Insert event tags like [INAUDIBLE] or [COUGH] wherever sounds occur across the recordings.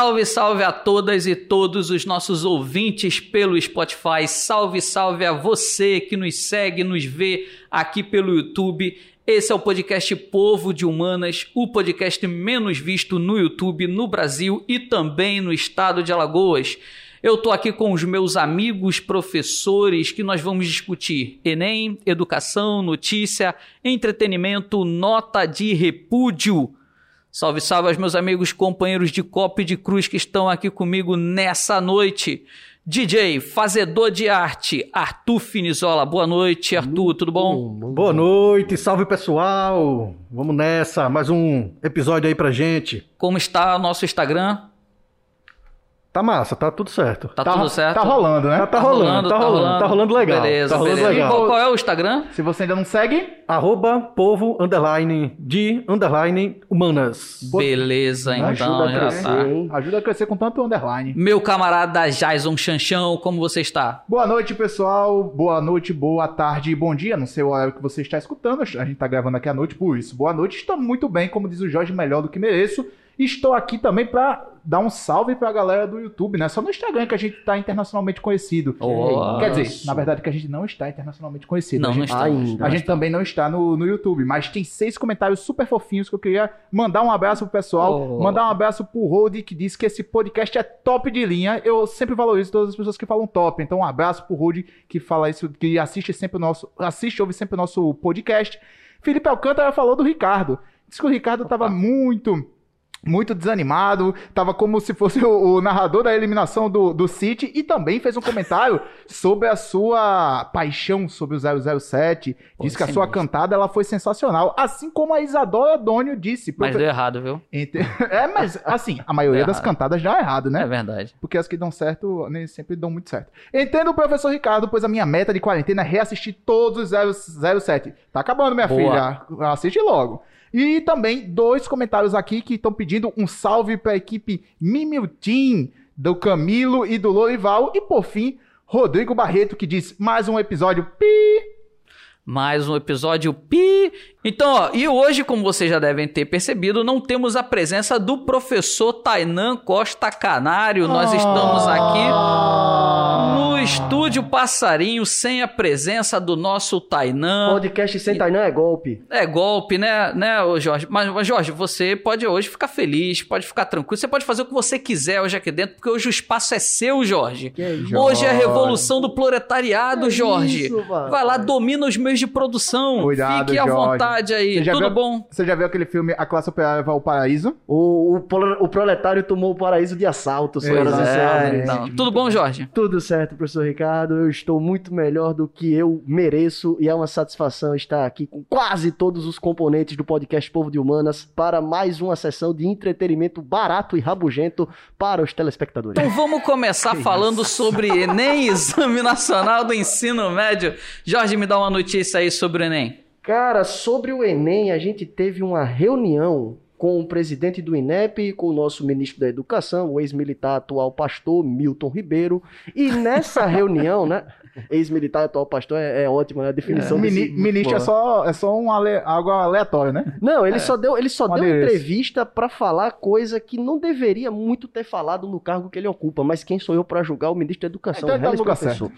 Salve, salve a todas e todos os nossos ouvintes pelo Spotify. Salve, salve a você que nos segue, nos vê aqui pelo YouTube. Esse é o podcast Povo de Humanas, o podcast menos visto no YouTube no Brasil e também no estado de Alagoas. Eu estou aqui com os meus amigos professores que nós vamos discutir Enem, educação, notícia, entretenimento, nota de repúdio. Salve, salve aos meus amigos companheiros de copo e de cruz que estão aqui comigo nessa noite. DJ, fazedor de arte, Arthur Finizola. Boa noite, Arthur, tudo bom? Boa noite, salve pessoal. Vamos nessa, mais um episódio aí pra gente. Como está o nosso Instagram? Tá massa, tá tudo certo. Tá, tudo certo? Tá rolando, né? Tá, tá rolando, tá rolando, tá rolando legal. Beleza, tá rolando beleza. legal. E qual, qual é o Instagram? Se você ainda não segue, Arroba povo underline de underline humanas. Beleza, então Ajuda a já crescer, tá. ajuda a crescer com tanto underline. Meu camarada Jason Chanchão, como você está? Boa noite, pessoal. Boa noite, boa tarde, bom dia. Não sei o horário que você está escutando. A gente tá gravando aqui à noite, por isso. Boa noite. Estou muito bem, como diz o Jorge, melhor do que mereço. Estou aqui também para dar um salve para a galera do YouTube, né? Só no Instagram que a gente tá internacionalmente conhecido. Oh, Quer dizer, isso. na verdade que a gente não está internacionalmente conhecido. Não, a não gente, está. Ainda. a gente também não está no, no YouTube, mas tem seis comentários super fofinhos que eu queria mandar um abraço pro pessoal, Oh. mandar um abraço pro Rode que disse que esse podcast é top de linha. Eu sempre valorizo todas as pessoas que falam top. Então um abraço pro Rode que fala isso, que assiste sempre o nosso, assiste, ouve sempre o nosso podcast. Felipe Alcântara falou do Ricardo. Disse que o Ricardo tava muito muito desanimado, tava como se fosse [LAUGHS] o, o narrador da eliminação do, do City e também fez um comentário sobre a sua paixão sobre o 007. Pô, Disse que a sua mesmo. cantada ela foi sensacional, assim como a Isadora Dônio disse. Mas deu errado, viu? [LAUGHS] É, mas assim, a maioria das cantadas dá errado, né? É verdade. Porque as que dão certo nem sempre dão muito certo. Entendo o professor Ricardo, pois a minha meta de quarentena é reassistir todos os 007. Tá acabando, minha Boa. filha. Assiste logo. E também dois comentários aqui que estão pedindo um salve pra equipe Mimiltim, do Camilo e do Lorival. E por fim, Rodrigo Barreto, que diz mais um episódio pi. Mais um episódio pi. Então, ó, e hoje, como vocês já devem ter percebido, não temos a presença do professor Tainan Costa Canário. Nós estamos aqui no estúdio Passarinho sem a presença do nosso Tainan. Podcast sem Tainan é golpe. É golpe, né, né, ô Jorge? Mas, mas, Jorge, você pode hoje ficar feliz, pode ficar tranquilo, você pode fazer o que você quiser hoje aqui dentro, porque hoje o espaço é seu, Jorge. Que é isso? Hoje é a revolução do proletariado, Que Jorge. isso. Vai lá, domina os meios de produção. Cuidado, Fique à Jorge. vontade aí. Tudo viu- bom? Você já viu aquele filme A Classe Operária vai ao Paraíso? O, o, o proletário tomou o paraíso de assalto, senhoras e Exatamente. senhores. Então, tudo bom, Jorge? Tudo certo, professor Ricardo. Eu estou muito melhor do que eu mereço e é uma satisfação estar aqui com quase todos os componentes do podcast Povo de Humanas para mais uma sessão de entretenimento barato e rabugento para os telespectadores. Então vamos começar falando sobre Enem, Exame Nacional do Ensino Médio. Jorge, me dá uma notícia aí sobre o Enem. Cara, sobre o Enem, a gente teve uma reunião com o presidente do INEP, com o nosso ministro da Educação, o ex-militar atual pastor Milton Ribeiro. E nessa [LAUGHS] reunião, né? Ex-militar atual pastor é, é ótima, né? A definição Mini- desse- ministro é só, é só um ale- algo aleatório, né? Não, ele só deu, ele só Um deu adereço. entrevista pra falar coisa que não deveria muito ter falado no cargo que ele ocupa, mas quem sou eu pra julgar o ministro da Educação? Então ele tá no lugar professor.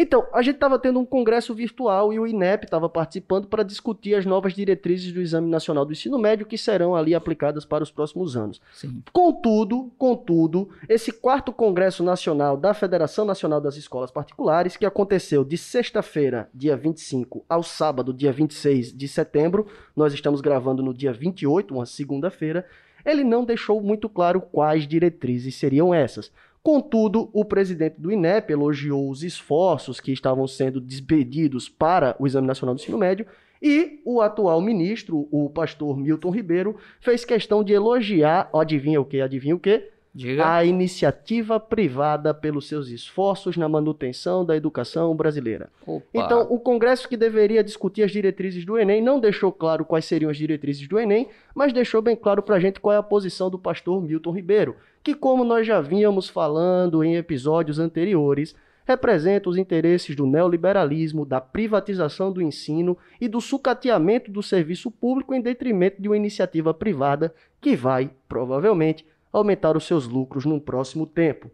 Então, a gente estava tendo um congresso virtual e o INEP estava participando para discutir as novas diretrizes do Exame Nacional do Ensino Médio que serão ali aplicadas para os próximos anos. Sim. Contudo, contudo, esse quarto Congresso Nacional da Federação Nacional das Escolas Particulares, que aconteceu de sexta-feira, dia 25, ao sábado, dia 26 de setembro, nós estamos gravando no dia 28, uma segunda-feira, ele não deixou muito claro quais diretrizes seriam essas. Contudo, o presidente do INEP elogiou os esforços que estavam sendo despedidos para o Exame Nacional do Ensino Médio e o atual ministro, o pastor Milton Ribeiro, fez questão de elogiar, adivinha o que? Adivinha o que? Diga. A iniciativa privada pelos seus esforços na manutenção da educação brasileira. Opa. Então, o Congresso que deveria discutir as diretrizes do Enem não deixou claro quais seriam as diretrizes do Enem, mas deixou bem claro para a gente qual é a posição do pastor Milton Ribeiro, que, como nós já vínhamos falando em episódios anteriores, representa os interesses do neoliberalismo, da privatização do ensino e do sucateamento do serviço público em detrimento de uma iniciativa privada que vai, provavelmente, aumentar os seus lucros no próximo tempo.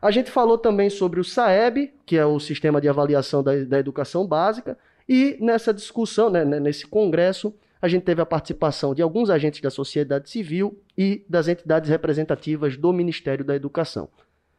A gente falou também sobre o SAEB, que é o Sistema de Avaliação da, da Educação Básica, e nessa discussão, né, nesse congresso, a gente teve a participação de alguns agentes da sociedade civil e das entidades representativas do Ministério da Educação.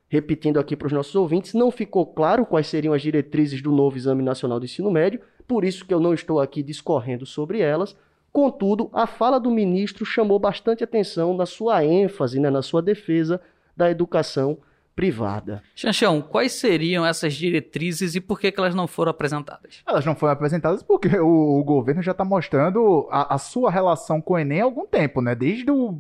Repetindo aqui para os nossos ouvintes, não ficou claro quais seriam as diretrizes do novo Exame Nacional do Ensino Médio, por isso que eu não estou aqui discorrendo sobre elas. Contudo, a fala do ministro chamou bastante atenção na sua ênfase, né, na sua defesa da educação privada. Chanchão, quais seriam essas diretrizes e por que, que elas não foram apresentadas? Elas não foram apresentadas porque o, o governo já está mostrando a, a, sua relação com o Enem há algum tempo, né? Desde o,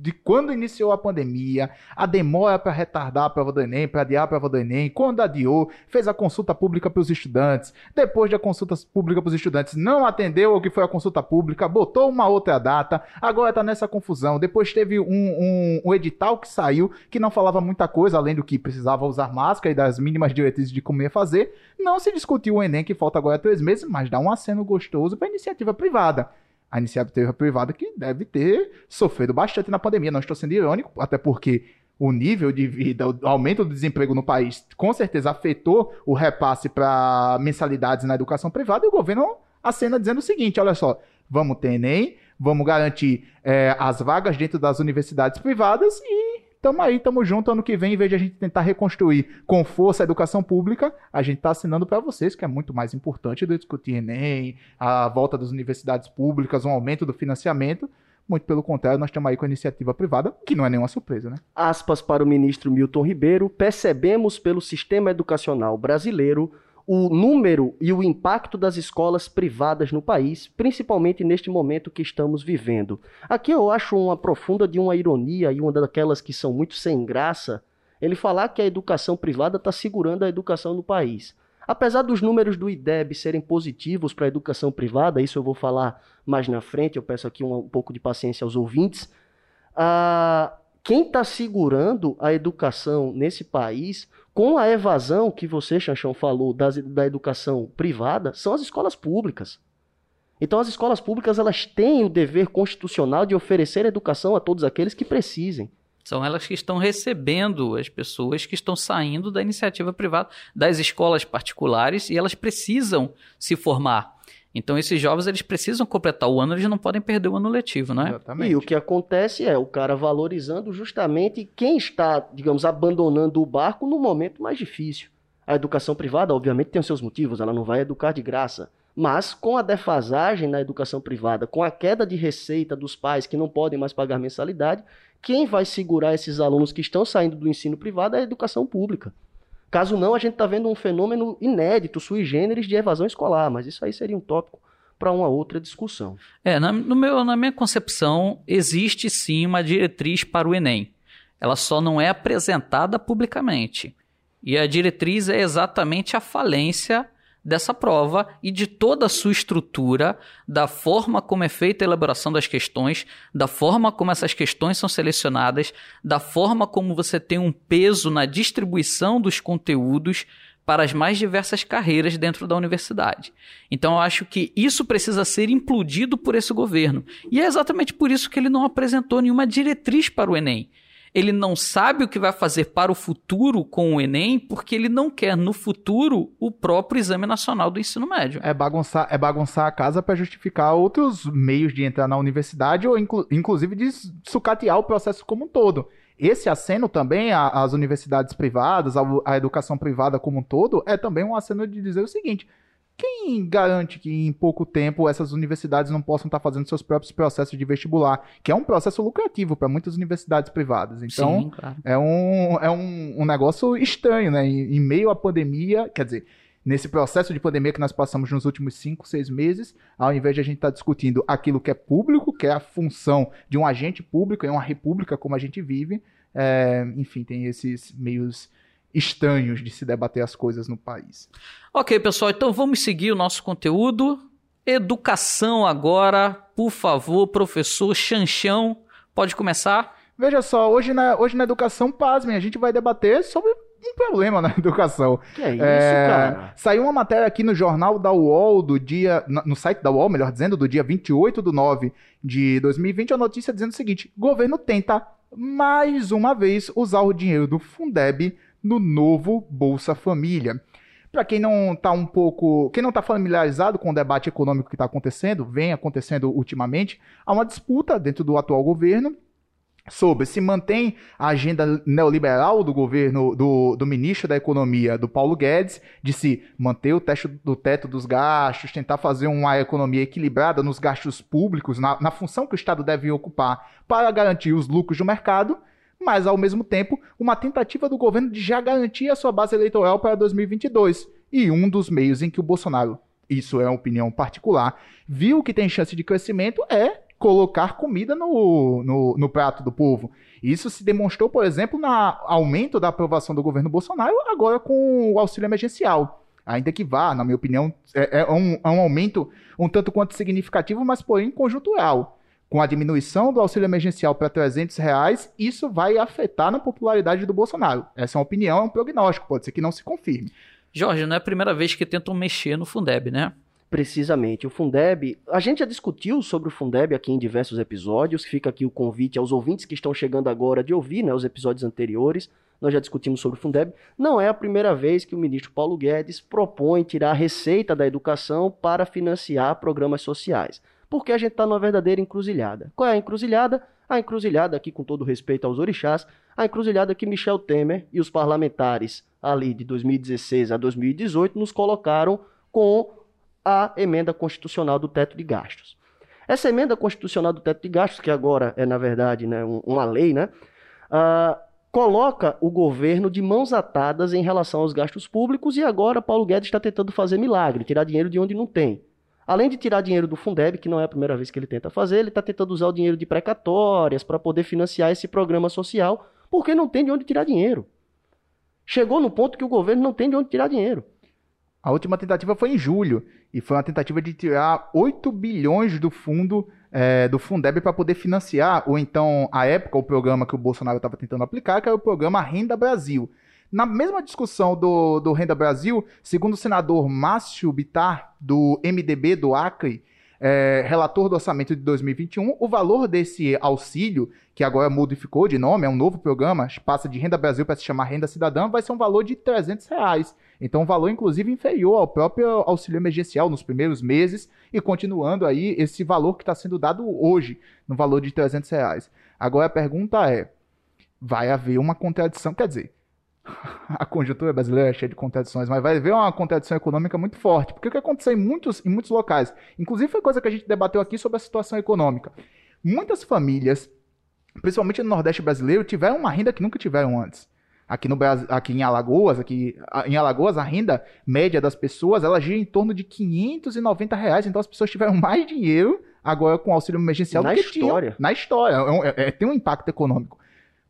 de quando iniciou a pandemia, a demora para retardar a prova do Enem, para adiar a prova do Enem, quando adiou, fez a consulta pública para os estudantes, depois da consulta pública para os estudantes, não atendeu ao que foi a consulta pública, botou uma outra data, agora está nessa confusão. Depois teve um, um, um edital que saiu que não falava muita coisa, além do que precisava usar máscara e das mínimas diretrizes de como ia fazer, não se discutiu o Enem, que falta agora três meses, mas dá um aceno gostoso para iniciativa privada. A iniciativa privada que deve ter sofrido bastante na pandemia. Não estou sendo irônico, até porque o nível de vida, o aumento do desemprego no país, com certeza afetou o repasse para mensalidades na educação privada e o governo acena dizendo o seguinte: olha só, vamos ter Enem, vamos garantir é, as vagas dentro das universidades privadas e Tamo aí, tamo junto. Ano que vem, em vez de a gente tentar reconstruir com força a educação pública, a gente tá assinando para vocês, que é muito mais importante do discutir Enem, a volta das universidades públicas, um aumento do financiamento. Muito pelo contrário, nós estamos aí com a iniciativa privada, que não é nenhuma surpresa, né? Aspas para o ministro Milton Ribeiro, percebemos pelo sistema educacional brasileiro o número e o impacto das escolas privadas no país, principalmente neste momento que estamos vivendo. Aqui eu acho uma profunda de uma ironia e uma daquelas que são muito sem graça, ele falar que a educação privada está segurando a educação no país. Apesar dos números do IDEB serem positivos para a educação privada, isso eu vou falar mais na frente, eu peço aqui um, um pouco de paciência aos ouvintes. Ah, quem está segurando a educação nesse país com a evasão que você, Chanchão, falou das, da educação privada, são as escolas públicas. Então as escolas públicas elas têm o dever constitucional de oferecer educação a todos aqueles que precisem. São elas que estão recebendo as pessoas que estão saindo da iniciativa privada, das escolas particulares, e elas precisam se formar. Então esses jovens eles precisam completar o ano, eles não podem perder o ano letivo, não é? Exatamente. E o que acontece é o cara valorizando justamente quem está, digamos, abandonando o barco no momento mais difícil. A educação privada, obviamente, tem os seus motivos, ela não vai educar de graça. Mas com a defasagem na educação privada, com a queda de receita dos pais que não podem mais pagar mensalidade, quem vai segurar esses alunos que estão saindo do ensino privado é a educação pública. Caso não, a gente está vendo um fenômeno inédito, sui generis, de evasão escolar, mas isso aí seria um tópico para uma outra discussão. É, na, no meu, na minha concepção, existe sim uma diretriz para o Enem. Ela só não é apresentada publicamente. E a diretriz é exatamente a falência dessa prova e de toda a sua estrutura, da forma como é feita a elaboração das questões, da forma como essas questões são selecionadas, da forma como você tem um peso na distribuição dos conteúdos para as mais diversas carreiras dentro da universidade. Então eu acho que isso precisa ser implodido por esse governo. E é exatamente por isso que ele não apresentou nenhuma diretriz para o Enem ele não sabe o que vai fazer para o futuro com o Enem, porque ele não quer no futuro o próprio Exame Nacional do Ensino Médio. É bagunçar, é bagunçar a casa para justificar outros meios de entrar na universidade ou inclu inclusive de sucatear o processo como um todo. Esse aceno também às universidades privadas, à educação privada como um todo, é também um aceno de dizer o seguinte: quem garante que em pouco tempo essas universidades não possam estar fazendo seus próprios processos de vestibular, que é um processo lucrativo para muitas universidades privadas. Então, Sim, claro. é, um, é um, um negócio estranho, né? Em, em, meio à pandemia, quer dizer, nesse processo de pandemia que nós passamos nos últimos cinco, seis meses, ao invés de a gente estar tá discutindo aquilo que é público, que é a função de um agente público em uma república como a gente vive, é, enfim, tem esses meios estranhos de se debater as coisas no país. Ok, pessoal, então vamos seguir o nosso conteúdo. Educação agora, por favor, professor Chanchão, pode começar? Veja só, hoje na, hoje na educação, pasmem, a gente vai debater sobre um problema na [LAUGHS] educação. Que é isso, é, cara? Saiu uma matéria aqui no jornal da UOL do dia. No site da UOL, melhor dizendo, do dia 28 de 9 de 2020, a notícia dizendo o seguinte: governo tenta mais uma vez, usar o dinheiro do Fundeb no novo Bolsa Família. Para quem não está um pouco, quem não está familiarizado com o debate econômico que está acontecendo, vem acontecendo ultimamente, há uma disputa dentro do atual governo sobre se mantém a agenda neoliberal do governo do, do ministro da Economia, do Paulo Guedes, de se manter o teto, do teto dos gastos, tentar fazer uma economia equilibrada nos gastos públicos, na, na função que o Estado deve ocupar para garantir os lucros do mercado, mas ao mesmo tempo uma tentativa do governo de já garantir a sua base eleitoral para 2022. E um dos meios em que o Bolsonaro, isso é uma opinião particular, viu que tem chance de crescimento é colocar comida no, no, no, prato do povo. Isso se demonstrou, por exemplo, no aumento da aprovação do governo Bolsonaro, agora com o auxílio emergencial. Ainda que vá, na minha opinião, é, é, um, é um aumento um tanto quanto significativo, mas porém conjuntural. Com a diminuição do auxílio emergencial para 300 reais, isso vai afetar na popularidade do Bolsonaro. Essa é uma opinião, é um prognóstico, pode ser que não se confirme. Jorge, não é a primeira vez que tentam mexer no Fundeb, né? Precisamente. O Fundeb, a gente já discutiu sobre o Fundeb aqui em diversos episódios. Fica aqui o convite aos ouvintes que estão chegando agora de ouvir né, os episódios anteriores. Nós já discutimos sobre o Fundeb. Não é a primeira vez que o ministro Paulo Guedes propõe tirar a receita da educação para financiar programas sociais. Porque a gente está numa verdadeira encruzilhada. Qual é a encruzilhada? A encruzilhada, aqui com todo respeito aos orixás, a encruzilhada que Michel Temer e os parlamentares ali de 2016 a 2018 nos colocaram com a emenda constitucional do teto de gastos. Essa emenda constitucional do teto de gastos, que agora é, na verdade, né, uma lei, né, uh, coloca o governo de mãos atadas em relação aos gastos públicos e agora Paulo Guedes está tentando fazer milagre, tirar dinheiro de onde não tem. Além de tirar dinheiro do Fundeb, que não é a primeira vez que ele tenta fazer, ele está tentando usar o dinheiro de precatórias para poder financiar esse programa social, porque não tem de onde tirar dinheiro. Chegou no ponto que o governo não tem de onde tirar dinheiro. A última tentativa foi em julho e foi uma tentativa de tirar 8 bilhões do fundo é, do Fundeb para poder financiar, ou então, à época, o programa que o Bolsonaro estava tentando aplicar, que era o programa Renda Brasil. Na mesma discussão do, do Renda Brasil, segundo o senador Márcio Bitar, do MDB do Acre, é, relator do orçamento de 2021, o valor desse auxílio, que agora modificou de nome, é um novo programa, passa de Renda Brasil para se chamar Renda Cidadã, vai ser um valor de 300 reais. Então, um valor, inclusive, inferior ao próprio auxílio emergencial nos primeiros meses e continuando aí esse valor que está sendo dado hoje, no valor de 300 reais. Agora a pergunta é, vai haver uma contradição, quer dizer, [LAUGHS] a conjuntura brasileira é cheia de contradições, mas vai haver uma contradição econômica muito forte. Porque o que aconteceu em muitos, em muitos locais, inclusive foi coisa que a gente debateu aqui sobre a situação econômica. Muitas famílias, principalmente no Nordeste brasileiro, tiveram uma renda que nunca tiveram antes. Aqui, no aqui em Alagoas, aqui em Alagoas, a renda média das pessoas ela gira em torno de 590 reais. Então as pessoas tiveram mais dinheiro agora com o auxílio emergencial na do que história. tinham na história. É, é, é, tem um impacto econômico.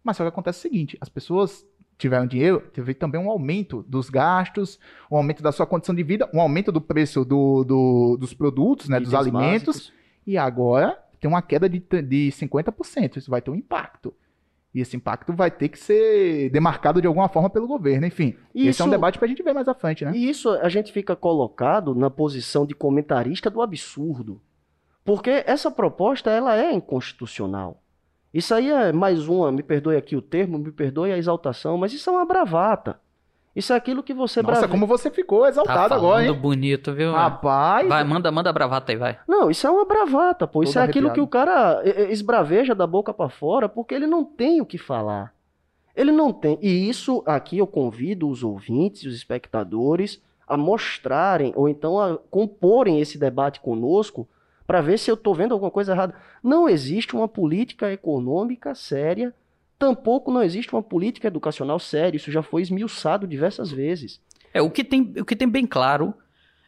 Mas só que acontece o seguinte: as pessoas tiveram dinheiro, teve também um aumento dos gastos, um aumento da sua condição de vida, um aumento do preço do, do dos produtos, né, dos alimentos, básicos. e agora tem uma queda de, de 50%. Isso vai ter um impacto. E esse impacto vai ter que ser demarcado de alguma forma pelo governo. Enfim, isso, esse é um debate para a gente ver mais à frente, né? E isso a gente fica colocado na posição de comentarista do absurdo. Porque essa proposta ela é inconstitucional. Isso aí é mais uma, me perdoe aqui o termo, me perdoe a exaltação, mas isso é uma bravata. Isso é aquilo que você Nossa, brave... como você ficou exaltado tá agora, hein? bonito, viu? Rapaz. Vai, manda, manda bravata aí, vai. Não, isso é uma bravata, pô. Isso é aquilo que o cara esbraveja da boca para fora porque ele não tem o que falar. Ele não tem. E isso aqui eu convido os ouvintes, os espectadores a mostrarem ou então a comporem esse debate conosco para ver se eu estou vendo alguma coisa errada. Não existe uma política econômica séria, tampouco não existe uma política educacional séria. Isso já foi esmiuçado diversas vezes. É, o que tem, o que tem bem claro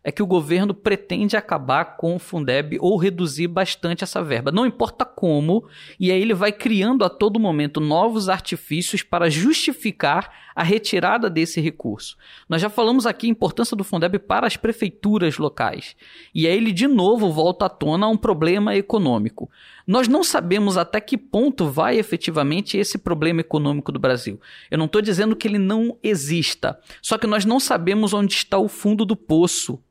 é que o governo pretende acabar com o Fundeb ou reduzir bastante essa verba. Não importa como, e aí ele vai criando a todo momento novos artifícios para justificar a retirada desse recurso. Nós já falamos aqui a importância do Fundeb para as prefeituras locais. E aí ele de novo volta à tona a um problema econômico. Nós não sabemos até que ponto vai efetivamente esse problema econômico do Brasil. Eu não estou dizendo que ele não exista, só que nós não sabemos onde está o fundo do poço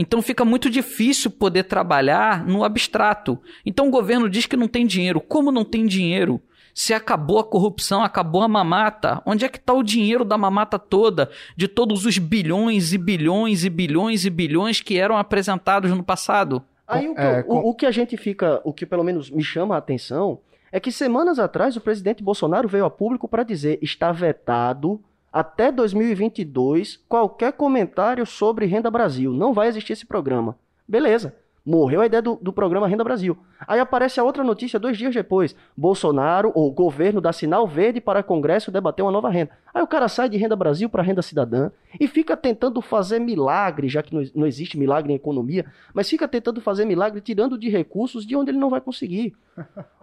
então fica muito difícil poder trabalhar no abstrato. Então o governo diz que não tem dinheiro. Como não tem dinheiro? Se acabou a corrupção, acabou a mamata, onde é que está o dinheiro da mamata toda, de todos os bilhões e bilhões e bilhões e bilhões que eram apresentados no passado? Aí o que, É, o- com- o, que a gente fica, o que pelo menos me chama a atenção, é que semanas atrás o presidente Bolsonaro veio a público para dizer está vetado até 2022 qualquer comentário sobre Renda Brasil. Não vai existir esse programa. Beleza. Morreu a ideia do, do programa Renda Brasil. Aí aparece a outra notícia dois dias depois. Bolsonaro, ou governo, dá sinal verde para Congresso debater uma nova renda. Aí o cara sai de Renda Brasil para Renda Cidadã e fica tentando fazer milagre, já que não, não existe milagre em economia, mas fica tentando fazer milagre tirando de recursos de onde ele não vai conseguir.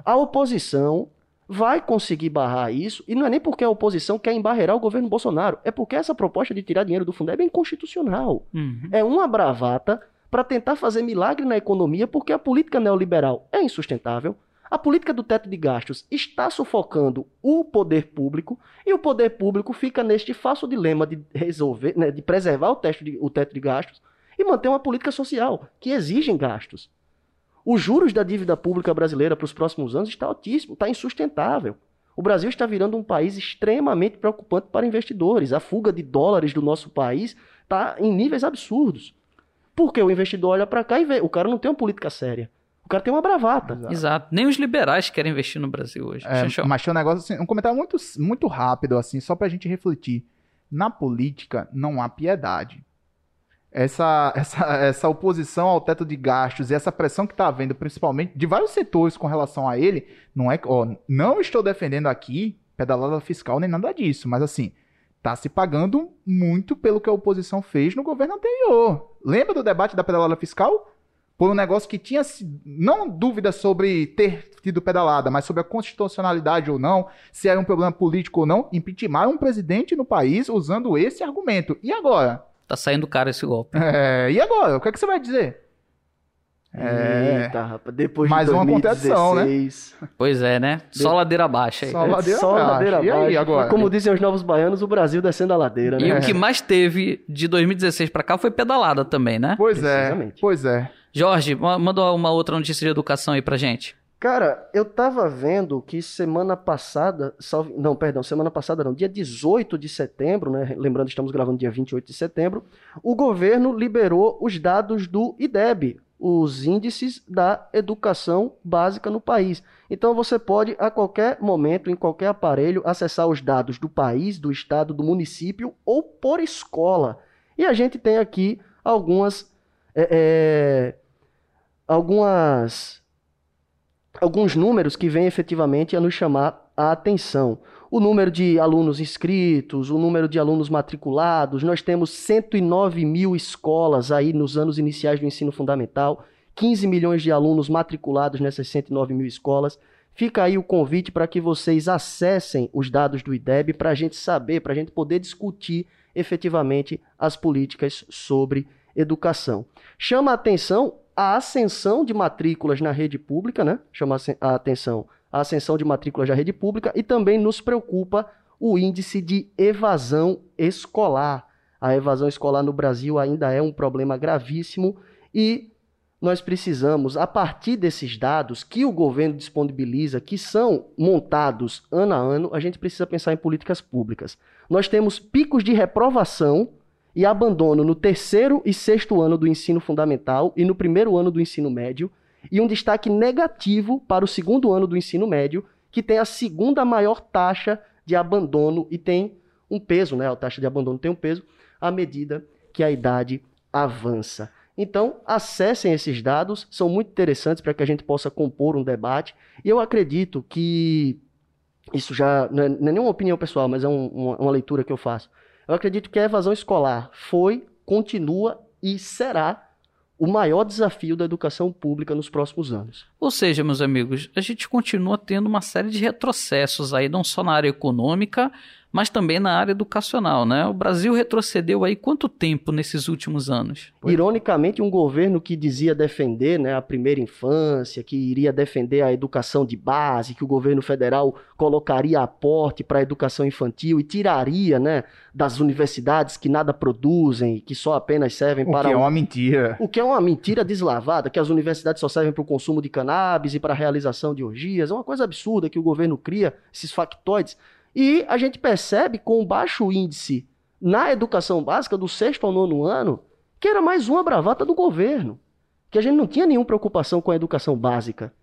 A oposição vai conseguir barrar isso, e não é nem porque a oposição quer embarrear o governo Bolsonaro, é porque essa proposta de tirar dinheiro do Fundeb é inconstitucional. Uhum. É uma bravata para tentar fazer milagre na economia, porque a política neoliberal é insustentável. A política do teto de gastos está sufocando o poder público e o poder público fica neste falso dilema de resolver, né, de preservar o, teto de, o teto de gastos e manter uma política social que exigem gastos. Os juros da dívida pública brasileira para os próximos anos está altíssimo, está insustentável. O Brasil está virando um país extremamente preocupante para investidores. A fuga de dólares do nosso país está em níveis absurdos. Porque o investidor olha para cá e vê, o cara não tem uma política séria. O cara tem uma bravata. Exato. Nem os liberais querem investir no Brasil hoje. É, Xanxão. mas tinha um negócio assim, um comentário muito, muito rápido, assim, só pra gente refletir. Na política não há piedade. Essa, [LAUGHS] essa, essa oposição ao teto de gastos e essa pressão que está havendo, principalmente de vários setores com relação a ele, não é. Ó, não estou defendendo aqui pedalada fiscal nem nada disso, mas assim, tá se pagando muito pelo que a oposição fez no governo anterior. Lembra do debate da pedalada fiscal? Por um negócio que tinha não dúvida sobre ter tido pedalada, mas sobre a constitucionalidade ou não, se era um problema político ou não, impeachment um presidente no país usando esse argumento. E agora? Tá saindo caro esse golpe. É, e agora? O que, é que você vai dizer? É. Eita, rapaz, depois Mais de uma 2016, contradição, né? Pois é, né? Só ladeira baixa aí. Só É ladeira só abaixo. ladeira E aí, abaixo. agora? Como dizem os novos baianos, o Brasil descendo a ladeira, E né? o que mais teve de 2016 pra cá foi pedalada também, né? Pois é, pois é. Jorge, ma- manda uma outra notícia de educação aí pra gente. Cara, eu tava vendo que semana passada, salve- não, perdão, semana passada não, dia 18 de setembro, né? Lembrando, estamos gravando dia 28 de setembro, o governo liberou os dados do IDEB, os índices da educação básica no país. Então você pode, a qualquer momento, em qualquer aparelho, acessar os dados do país, do estado, do município ou por escola. E a gente tem aqui algumas. é, é, algumas alguns números que vêm efetivamente a nos chamar a atenção. O número de alunos inscritos, o número de alunos matriculados, nós temos 109 mil escolas aí nos anos iniciais do ensino fundamental, 15 milhões de alunos matriculados nessas 109 mil escolas. Fica aí o convite para que vocês acessem os dados do IDEB para a gente saber, para a gente poder discutir efetivamente as políticas sobre educação. Chama a atenção a ascensão de matrículas na rede pública, né? Chama a atenção a ascensão de matrículas na rede pública e também nos preocupa o índice de evasão escolar. A evasão escolar no Brasil ainda é um problema gravíssimo e nós precisamos, a partir desses dados que o governo disponibiliza, que são montados ano a ano, a gente precisa pensar em políticas públicas. Nós temos picos de reprovação e abandono no terceiro e sexto ano do ensino fundamental e no primeiro ano do ensino médio, e um destaque negativo para o segundo ano do ensino médio, que tem a segunda maior taxa de abandono e tem um peso, né? A taxa de abandono tem um peso à medida que a idade avança. Então, acessem esses dados, são muito interessantes para que a gente possa compor um debate, e eu acredito que isso já não é, não é nenhuma opinião pessoal, mas é um, uma, uma leitura que eu faço. Eu acredito que a evasão escolar foi, continua e será o maior desafio da educação pública nos próximos anos. Ou seja, meus amigos, a gente continua tendo uma série de retrocessos aí, não só na área econômica, mas também na área educacional, né? O Brasil retrocedeu aí quanto tempo nesses últimos anos? Ironicamente, um governo que dizia defender né, a primeira infância, que iria defender a educação de base, que o governo federal colocaria aporte para a educação infantil e tiraria né, das universidades que nada produzem, que só apenas servem O para que é o- uma mentira. o que é uma mentira deslavada, que as universidades só servem para o consumo de cannabis e para a realização de orgias. É uma coisa absurda que o governo cria, esses factoides. E a gente percebe com baixo índice na educação básica, do sexto ao nono ano, que era mais uma bravata do governo. Que a gente não tinha nenhuma preocupação com a educação básica.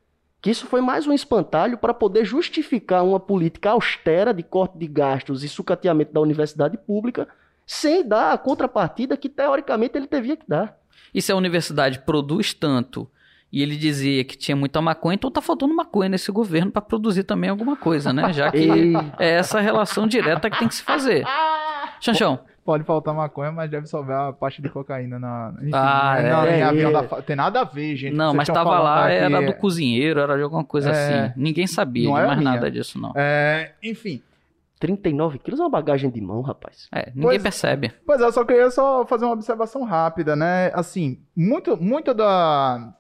Que isso foi mais um espantalho para poder justificar uma política austera de corte de gastos e sucateamento da universidade pública, sem dar a contrapartida que, teoricamente, ele devia que dar. E se a universidade produz tanto e ele dizia que tinha muita maconha, então tá faltando maconha nesse governo para produzir também alguma coisa, né? Já que é essa relação direta que tem que se fazer. Chanchão, Pode faltar maconha, mas deve sobrar a parte de cocaína na. Enfim, Ah, né, é. na- É, avião é. da fa- Tem nada a ver, gente. não, Vocês mas tão tava falando lá, aqui. era do cozinheiro, era de alguma coisa É. assim. Ninguém sabia Não de mais minha. nada disso, não. É, enfim. 39 quilos é uma bagagem de mão, rapaz. É, ninguém Pois- percebe. Pois é, eu só queria só fazer uma observação rápida, né? Assim, muito, muito da,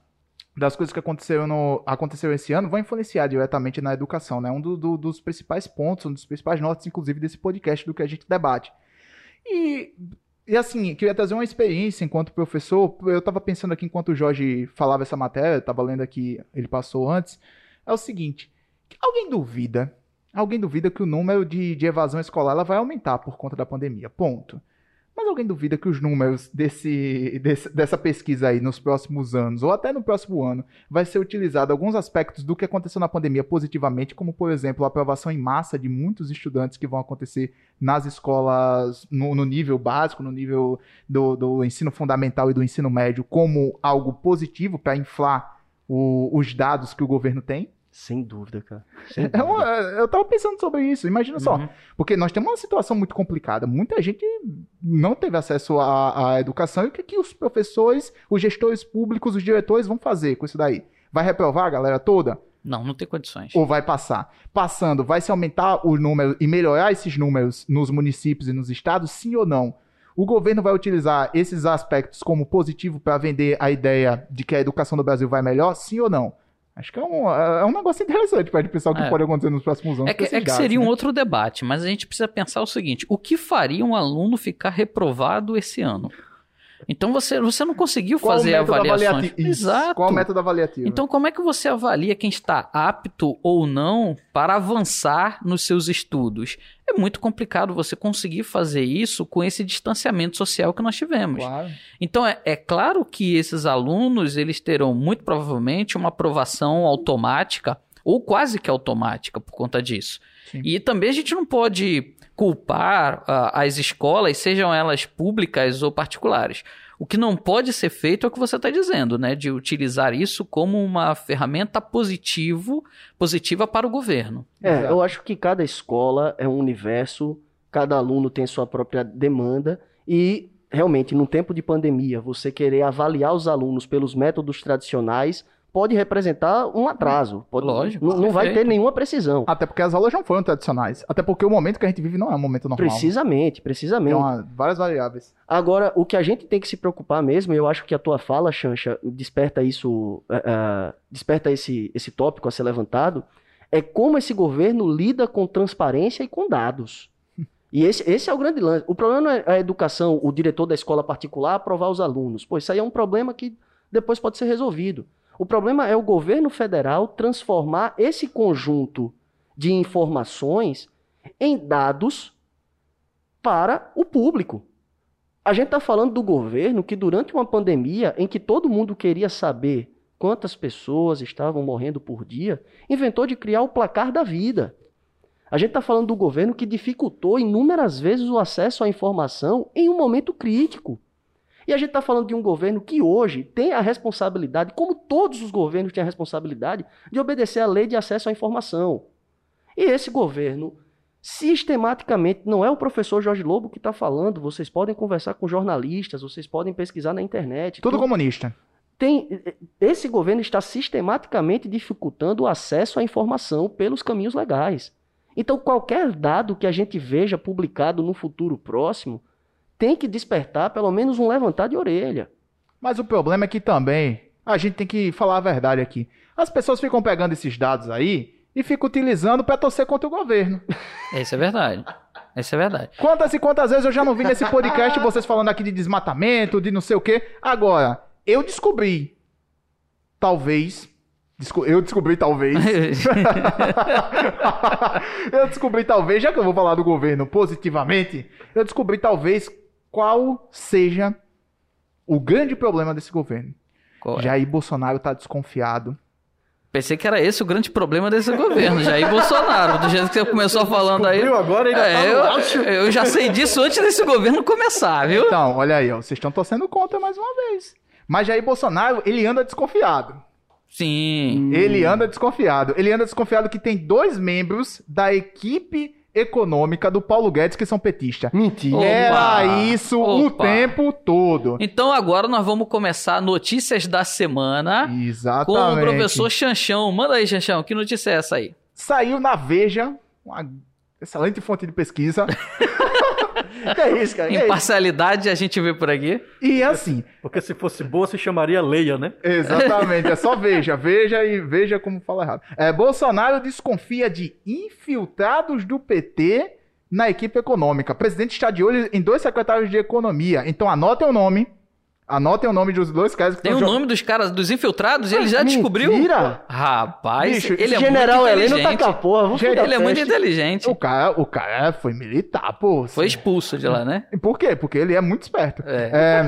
das coisas que aconteceram, no, aconteceram esse ano vão influenciar diretamente na educação, né? Um do- do- dos principais pontos, um dos principais notas, inclusive, desse podcast do que a gente debate. E, e assim, queria trazer uma experiência enquanto professor. Eu estava pensando aqui enquanto o Jorge falava essa matéria, estava lendo aqui, ele passou antes. É o seguinte: alguém duvida, alguém duvida que o número de, de evasão escolar ela vai aumentar por conta da pandemia. Ponto. Mas alguém duvida que os números desse, desse- dessa pesquisa aí nos próximos anos, ou até no próximo ano, vai ser utilizado alguns aspectos do que aconteceu na pandemia positivamente, como, por exemplo, a aprovação em massa de muitos estudantes que vão acontecer nas escolas, no, no nível básico, no nível do, do ensino fundamental e do ensino médio, como algo positivo para inflar o- os dados que o governo tem. Sem dúvida, cara. Sem É dúvida. uma- eu tava pensando sobre isso, imagina só. Uhum. Porque nós temos uma situação muito complicada. Muita gente não teve acesso à, à educação. E o que, que os professores, os gestores públicos, os diretores vão fazer com isso daí? Vai reprovar a galera toda? Não, não tem condições. Ou vai passar? Passando, vai se aumentar o número e melhorar esses números nos municípios e nos estados? Sim ou não? O governo vai utilizar esses aspectos como positivo para vender a ideia de que a educação do Brasil vai melhor? Sim ou não? Acho que é um, é um negócio interessante para pensar o que É. pode acontecer nos próximos anos. É que, é que seria um né? outro debate, mas a gente precisa pensar o seguinte: o que faria um aluno ficar reprovado esse ano? Então você, você não conseguiu Qual fazer avaliações. avaliativo? Isso. Exato. Qual o método avaliativo? Então, como é que você avalia quem está apto ou não para avançar nos seus estudos? É muito complicado você conseguir fazer isso com esse distanciamento social que nós tivemos. Claro. Então, é, é claro que esses alunos, eles terão muito provavelmente uma aprovação automática ou quase que automática por conta disso. Sim. E também a gente não pode culpar ah, as escolas, sejam elas públicas ou particulares. O que não pode ser feito é o que você está dizendo, né? De utilizar isso como uma ferramenta positivo, positiva para o governo. É, Exato. eu acho que cada escola é um universo, cada aluno tem sua própria demanda e realmente num tempo de pandemia, você querer avaliar os alunos pelos métodos tradicionais pode representar um atraso. Pode, Lógico, não, não vai ter nenhuma precisão. Até porque as aulas não foram tradicionais. Até porque o momento que a gente vive não é um momento normal. Precisamente, Tem precisamente. uma- várias variáveis. Agora, o que a gente tem que se preocupar mesmo, e eu acho que a tua fala, Xancha, desperta isso, eh, desperta esse, esse tópico a ser levantado, é como esse governo lida com transparência e com dados. E esse, esse é o grande lance. O problema não é a educação, o diretor da escola particular aprovar os alunos. Pô, isso aí é um problema que depois pode ser resolvido. O problema é o governo federal transformar esse conjunto de informações em dados para o público. A gente está falando do governo que, durante uma pandemia em que todo mundo queria saber quantas pessoas estavam morrendo por dia, inventou de criar o placar da vida. A gente está falando do governo que dificultou inúmeras vezes o acesso à informação em um momento crítico. E a gente está falando de um governo que hoje tem a responsabilidade, como todos os governos têm a responsabilidade, de obedecer à lei de acesso à informação. E esse governo sistematicamente, não é o professor Jorge Lobo que está falando, vocês podem conversar com jornalistas, vocês podem pesquisar na internet. Tudo Tu- comunista. tem, esse governo está sistematicamente dificultando o acesso à informação pelos caminhos legais. Então, qualquer dado que a gente veja publicado no futuro próximo tem que despertar pelo menos um levantar de orelha. Mas o problema é que também a gente tem que falar a verdade aqui. As pessoas ficam pegando esses dados aí e ficam utilizando para torcer contra o governo. [LAUGHS] Isso é verdade. Isso é verdade. Quantas e quantas vezes eu já não vi nesse podcast vocês falando aqui de desmatamento, de não sei o quê. Agora, eu descobri, talvez, eu descobri talvez, [LAUGHS] [LAUGHS] eu descobri talvez, já que eu vou falar do governo positivamente, eu descobri talvez qual seja o grande problema desse governo. Qual é? Jair Bolsonaro tá desconfiado. Pensei que era esse o grande problema desse governo, Jair Bolsonaro. Do jeito que você começou falando aí. Agora, ainda É, tá no eu, eu já sei disso antes desse governo começar, viu? Então, olha aí, ó, vocês estão torcendo contra mais uma vez. Mas Jair Bolsonaro, ele anda desconfiado. Sim. Ele anda desconfiado. Ele anda desconfiado que tem dois membros da equipe econômica do Paulo Guedes que são petistas. Mentira. Opa! Era isso o Opa! tempo todo. Então agora nós vamos começar notícias da semana Exatamente. com o professor Chanchão. Manda aí, Chanchão, que notícia é essa aí? Saiu na Veja, uma excelente fonte de pesquisa. [LAUGHS] Que [LAUGHS] é isso, cara? Que é isso? Imparcialidade a gente vê por aqui. e assim, Porque se fosse boa, se chamaria Leia, né? Exatamente, é só [LAUGHS] veja, veja e veja como fala errado. É, Bolsonaro desconfia de infiltrados do PT na equipe econômica. O presidente está de olho em dois secretários de economia. Então anotem o nome. Anotem o nome dos dois caras que Tem o nome dos caras, dos infiltrados, e ele já descobriu. Mentira. Rapaz, Bicho, ele é General muito Heleno tá inteligente. com a porra. Vamos Ele é muito teste. inteligente. O cara, o cara foi militar, pô. Foi expulso de lá, né? Por quê? Porque ele é muito esperto. É. É,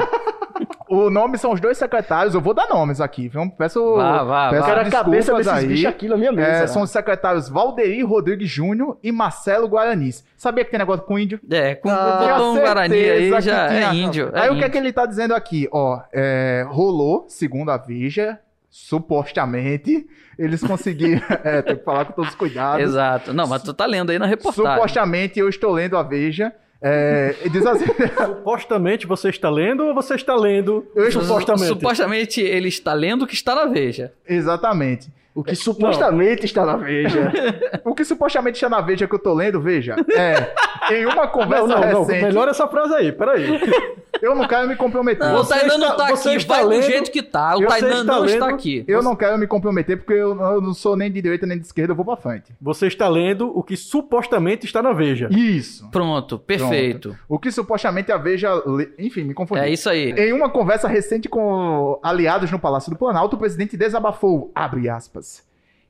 o nome são os dois secretários. Eu vou dar nomes aqui, viu? Peço, Vá, vá, peço vá. Cara, a cabeça desses aí. bichos aqui na minha mesa. É, são os secretários Valderi Rodrigues Júnior e Marcelo Guaranis. Sabia que tem negócio com índio? É, com Ah, um Guarani aí já tinha. é índio. é Aí o que é que ele tá dizendo aqui? Ó, é, rolou, segundo a Veja, supostamente, eles conseguiram. [LAUGHS] é, tem que falar com todos os cuidados. Exato. Não, mas tu tá lendo aí na reportagem. Supostamente, eu estou lendo a Veja. É, diz assim. [LAUGHS] Supostamente você está lendo ou você está lendo Eu estou- supostamente? Supostamente ele está lendo o que está na Veja. Exatamente. O que supostamente está na Veja. [LAUGHS] O que supostamente está na Veja que eu tô lendo, veja, é. Em uma conversa Não, não, não. recente. Melhora essa frase aí, peraí. [LAUGHS] Eu não quero me comprometer. Não, o Você Tainan não está- tá aqui. está Vai lendo- do jeito que tá. O Você Tainan está não está lendo- aqui. Eu não quero me comprometer porque eu, eu não sou nem de direita nem de esquerda, eu vou pra frente. Você está lendo o que supostamente está na Veja. Isso. Pronto, perfeito. O que supostamente a Veja. le- Enfim, me confundi. É isso aí. Em uma conversa recente com aliados no Palácio do Planalto, o presidente desabafou, abre aspas,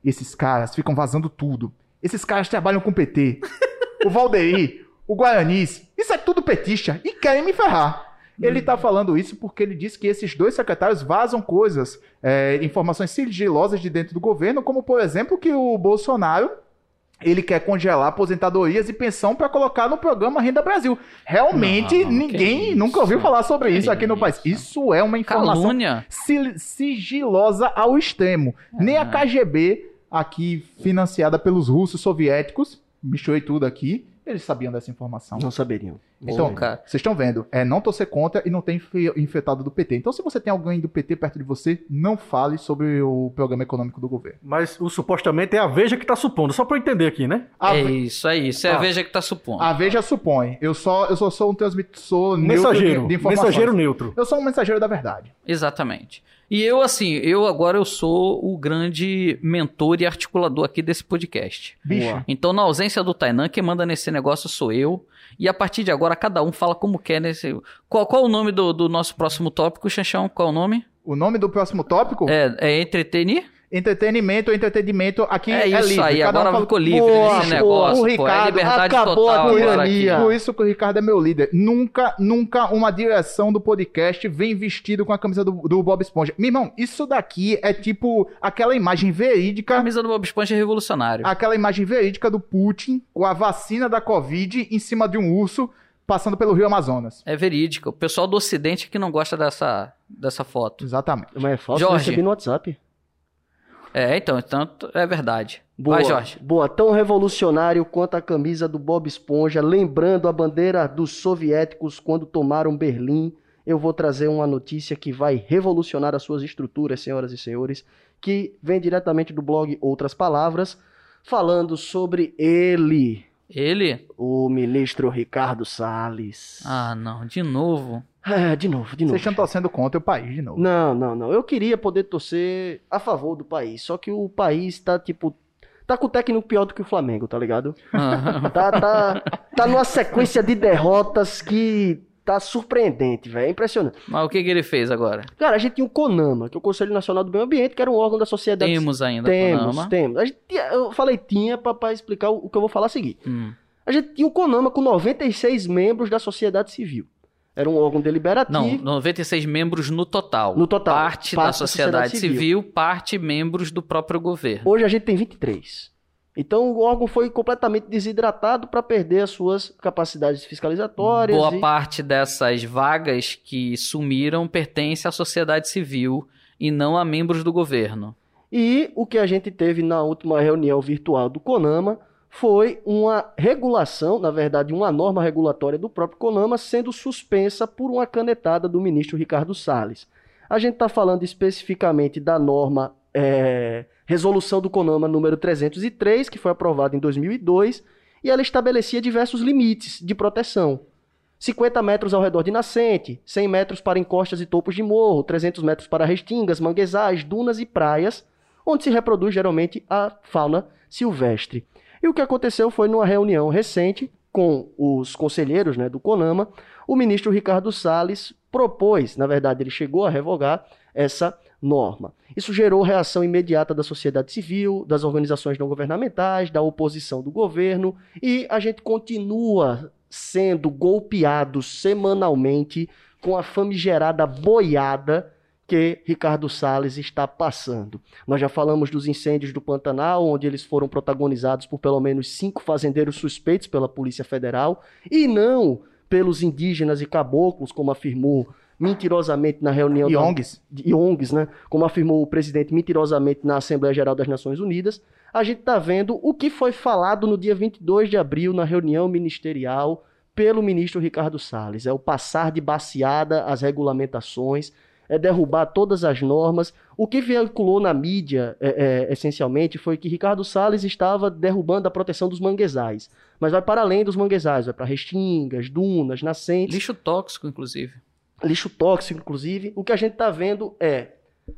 esses caras ficam vazando tudo. Esses caras trabalham com o PT. O Valderi, o Guaranis, isso é tudo petista e querem me ferrar. Ele tá falando isso porque ele disse que esses dois secretários vazam coisas, é, informações sigilosas de dentro do governo, como por exemplo que o Bolsonaro ele quer congelar aposentadorias e pensão para colocar no programa Renda Brasil. Realmente Não, ninguém que nunca ouviu falar sobre Que isso aqui no país. isso? É uma informação Calúnia. sigilosa ao extremo. Nem a KGB, aqui financiada pelos russos soviéticos, misturei tudo aqui, eles sabiam dessa informação. Não saberiam. Então, cara. vocês estão vendo, é não torcer contra e não tem infi- infiltrado do PT. Então, se você tem alguém do PT perto de você, não fale sobre o programa econômico do governo. Mas o supostamente é a Veja que está supondo. Só para eu entender aqui, né? A, É isso aí. Isso é a Ah. Veja que tá supondo. a Veja supõe, eu só, eu só sou um transmissor neutro Mensageiro. de, de informações. Mensageiro neutro. Eu sou um mensageiro da verdade. Exatamente. E eu, assim, eu agora eu sou o grande mentor e articulador aqui desse podcast. Bicho, Boa. Então, na ausência do Tainan, quem manda nesse negócio sou eu. E a partir de agora, cada um fala como quer nesse. Qual, qual o nome do, do nosso próximo tópico, Xanchão? Qual o nome? o nome do próximo tópico? É, é entretenir? Entretenimento, entretenimento aqui É é, isso livre. aí, Cada um agora fala- ficou livre nesse boa. negócio. O pô, é Ricardo liberdade acabou a total agora tirania. Por isso que o Ricardo é meu líder. Nunca, nunca uma direção do podcast vem vestido com a camisa do, do Bob Esponja. Meu irmão, isso daqui é tipo aquela imagem A verídica. camisa do Bob Esponja é revolucionário. Aquela imagem verídica do Putin com a vacina da Covid em cima de um urso passando pelo Rio Amazonas. É verídico. O pessoal do Ocidente que não gosta dessa, dessa foto. Exatamente. Mas é falso, Jorge. eu recebi no WhatsApp. É, então, então é verdade. Boa, Vai, Jorge. boa, tão revolucionário quanto a camisa do Bob Esponja, lembrando a bandeira dos soviéticos quando tomaram Berlim. Eu vou trazer uma notícia que vai revolucionar as suas estruturas, senhoras e senhores, que vem diretamente do blog Outras Palavras, falando sobre ele, Ele? o ministro Ricardo Salles. Ah, não, de novo. [LAUGHS] É, de novo, de novo. Vocês estão torcendo contra o país de novo. Não, não, não. Eu queria poder torcer a favor do país, só que o país tá tipo tá com o técnico pior do que o Flamengo, tá ligado? Ah, Tá tá tá numa sequência de derrotas que tá surpreendente, velho. É impressionante. Mas o que, que ele fez agora? Cara, a gente tinha o CONAMA, que é o Conselho Nacional do Meio Ambiente, que era um órgão da sociedade Temos ainda Temos, Conama. temos. A gente tinha- eu falei tinha pra, pra explicar o, o que eu vou falar a seguir. Hum. A gente tinha o CONAMA com 96 membros da sociedade civil. Era um órgão deliberativo. Não, 96 membros no total. No total. Parte, Parte da sociedade, sociedade civil, parte membros do próprio governo. Hoje a gente tem 23. Então o órgão foi completamente desidratado para perder as suas capacidades fiscalizatórias. Boa e- parte dessas vagas que sumiram pertence à sociedade civil e não a membros do governo. E o que a gente teve na última reunião virtual do CONAMA foi uma regulação, na verdade, uma norma regulatória do próprio CONAMA sendo suspensa por uma canetada do ministro Ricardo Salles. A gente está falando especificamente da norma é, Resolução do CONAMA número 303, que foi aprovada em 2002, e ela estabelecia diversos limites de proteção. 50 metros ao redor de nascente, 100 metros para encostas e topos de morro, 300 metros para restingas, manguezais, dunas e praias, onde se reproduz geralmente a fauna silvestre. E o que aconteceu foi numa reunião recente com os conselheiros né, do CONAMA, o ministro Ricardo Salles propôs, na verdade ele chegou a revogar essa norma. Isso gerou reação imediata da sociedade civil, das organizações não governamentais, da oposição do governo, e a gente continua sendo golpeado semanalmente com a famigerada boiada que Ricardo Salles está passando. Nós já falamos dos incêndios do Pantanal, onde eles foram protagonizados por pelo menos cinco fazendeiros suspeitos pela Polícia Federal, e não pelos indígenas e caboclos, como afirmou mentirosamente na reunião E da- ONGs. de ONGs, né? Como afirmou o presidente mentirosamente na Assembleia Geral das Nações Unidas, a gente está vendo o que foi falado no dia 22 de abril na reunião ministerial pelo ministro Ricardo Salles. É o passar de baseada as regulamentações, é derrubar todas as normas. O que veiculou na mídia, é, é, essencialmente, foi que Ricardo Salles estava derrubando a proteção dos manguezais. Mas vai para além dos manguezais, vai para restingas, dunas, nascentes Lixo tóxico, inclusive. lixo tóxico, inclusive. O que a gente está vendo é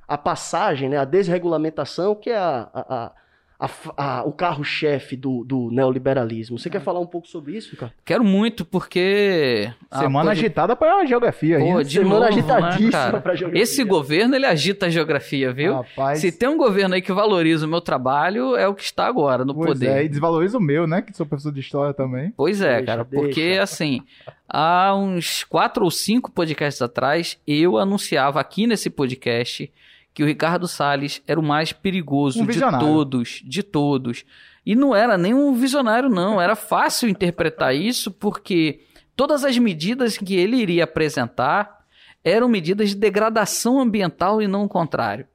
a passagem, né, a desregulamentação, que é a, a- a- a a- o carro-chefe do, do neoliberalismo. Você quer falar um pouco sobre isso, Ricardo? Quero muito, porque. a Semana pode- agitada pra geografia Pô, de Semana novo, né, agitadíssima cara? pra geografia. Esse governo, ele agita a geografia, viu? Rapaz, Se tem um governo aí que valoriza o meu trabalho, é o que está agora no pois poder. é, e desvaloriza o meu, né? Que sou professor de história também. Pois é, Deixa, cara, deixa. porque assim, há uns quatro ou cinco podcasts atrás, eu anunciava aqui nesse podcast que o Ricardo Salles era o mais perigoso Um de todos, de todos. E não era nem um visionário, não. Era fácil interpretar isso, porque todas as medidas que ele iria apresentar eram medidas de degradação ambiental e não o contrário.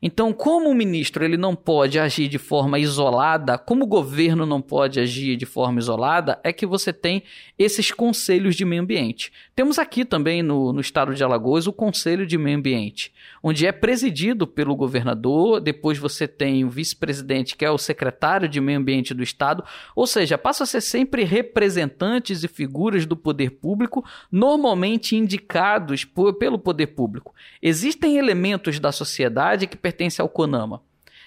Então, como o ministro ele não pode agir de forma isolada, como o governo não pode agir de forma isolada, é que você tem esses conselhos de meio ambiente. Temos aqui também no, no estado de Alagoas o Conselho de Meio Ambiente, onde é presidido pelo governador, depois você tem o vice-presidente, que é o secretário de meio ambiente do estado, ou seja, passa a ser sempre representantes e figuras do poder público, normalmente indicados por- pelo poder público. Existem elementos da sociedade que pertencem ao CONAMA.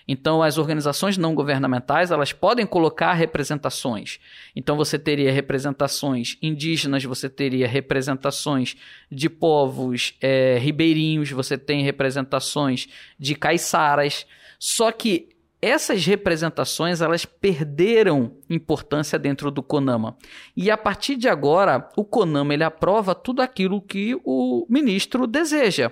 Então, as organizações não governamentais elas podem colocar representações. Então, você teria representações indígenas, você teria representações de povos eh, ribeirinhos, você tem representações de caiçaras. Só que essas representações elas perderam importância dentro do CONAMA. E a partir de agora, o CONAMA ele aprova tudo aquilo que o ministro deseja.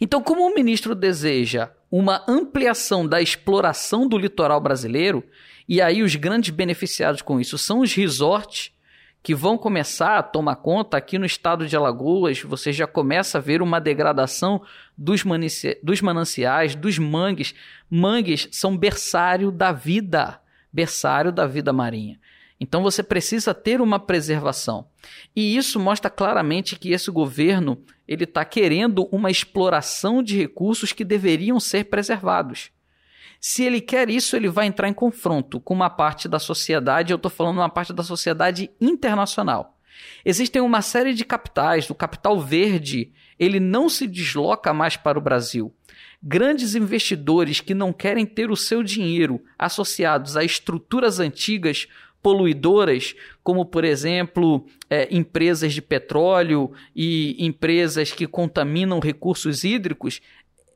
Então, como o ministro deseja uma ampliação da exploração do litoral brasileiro, e aí os grandes beneficiados com isso são os resorts, que vão começar a tomar conta aqui no estado de Alagoas, você já começa a ver uma degradação dos, dos mananciais, dos mangues. Mangues são berçário da vida, berçário da vida marinha. Então você precisa ter uma preservação. E isso mostra claramente que esse governo ele está querendo uma exploração de recursos que deveriam ser preservados. Se ele quer isso, ele vai entrar em confronto com uma parte da sociedade, eu estou falando uma parte da sociedade internacional. Existem uma série de capitais, o capital verde, ele não se desloca mais para o Brasil. Grandes investidores que não querem ter o seu dinheiro associados a estruturas antigas poluidoras, como por exemplo é, empresas de petróleo e empresas que contaminam recursos hídricos,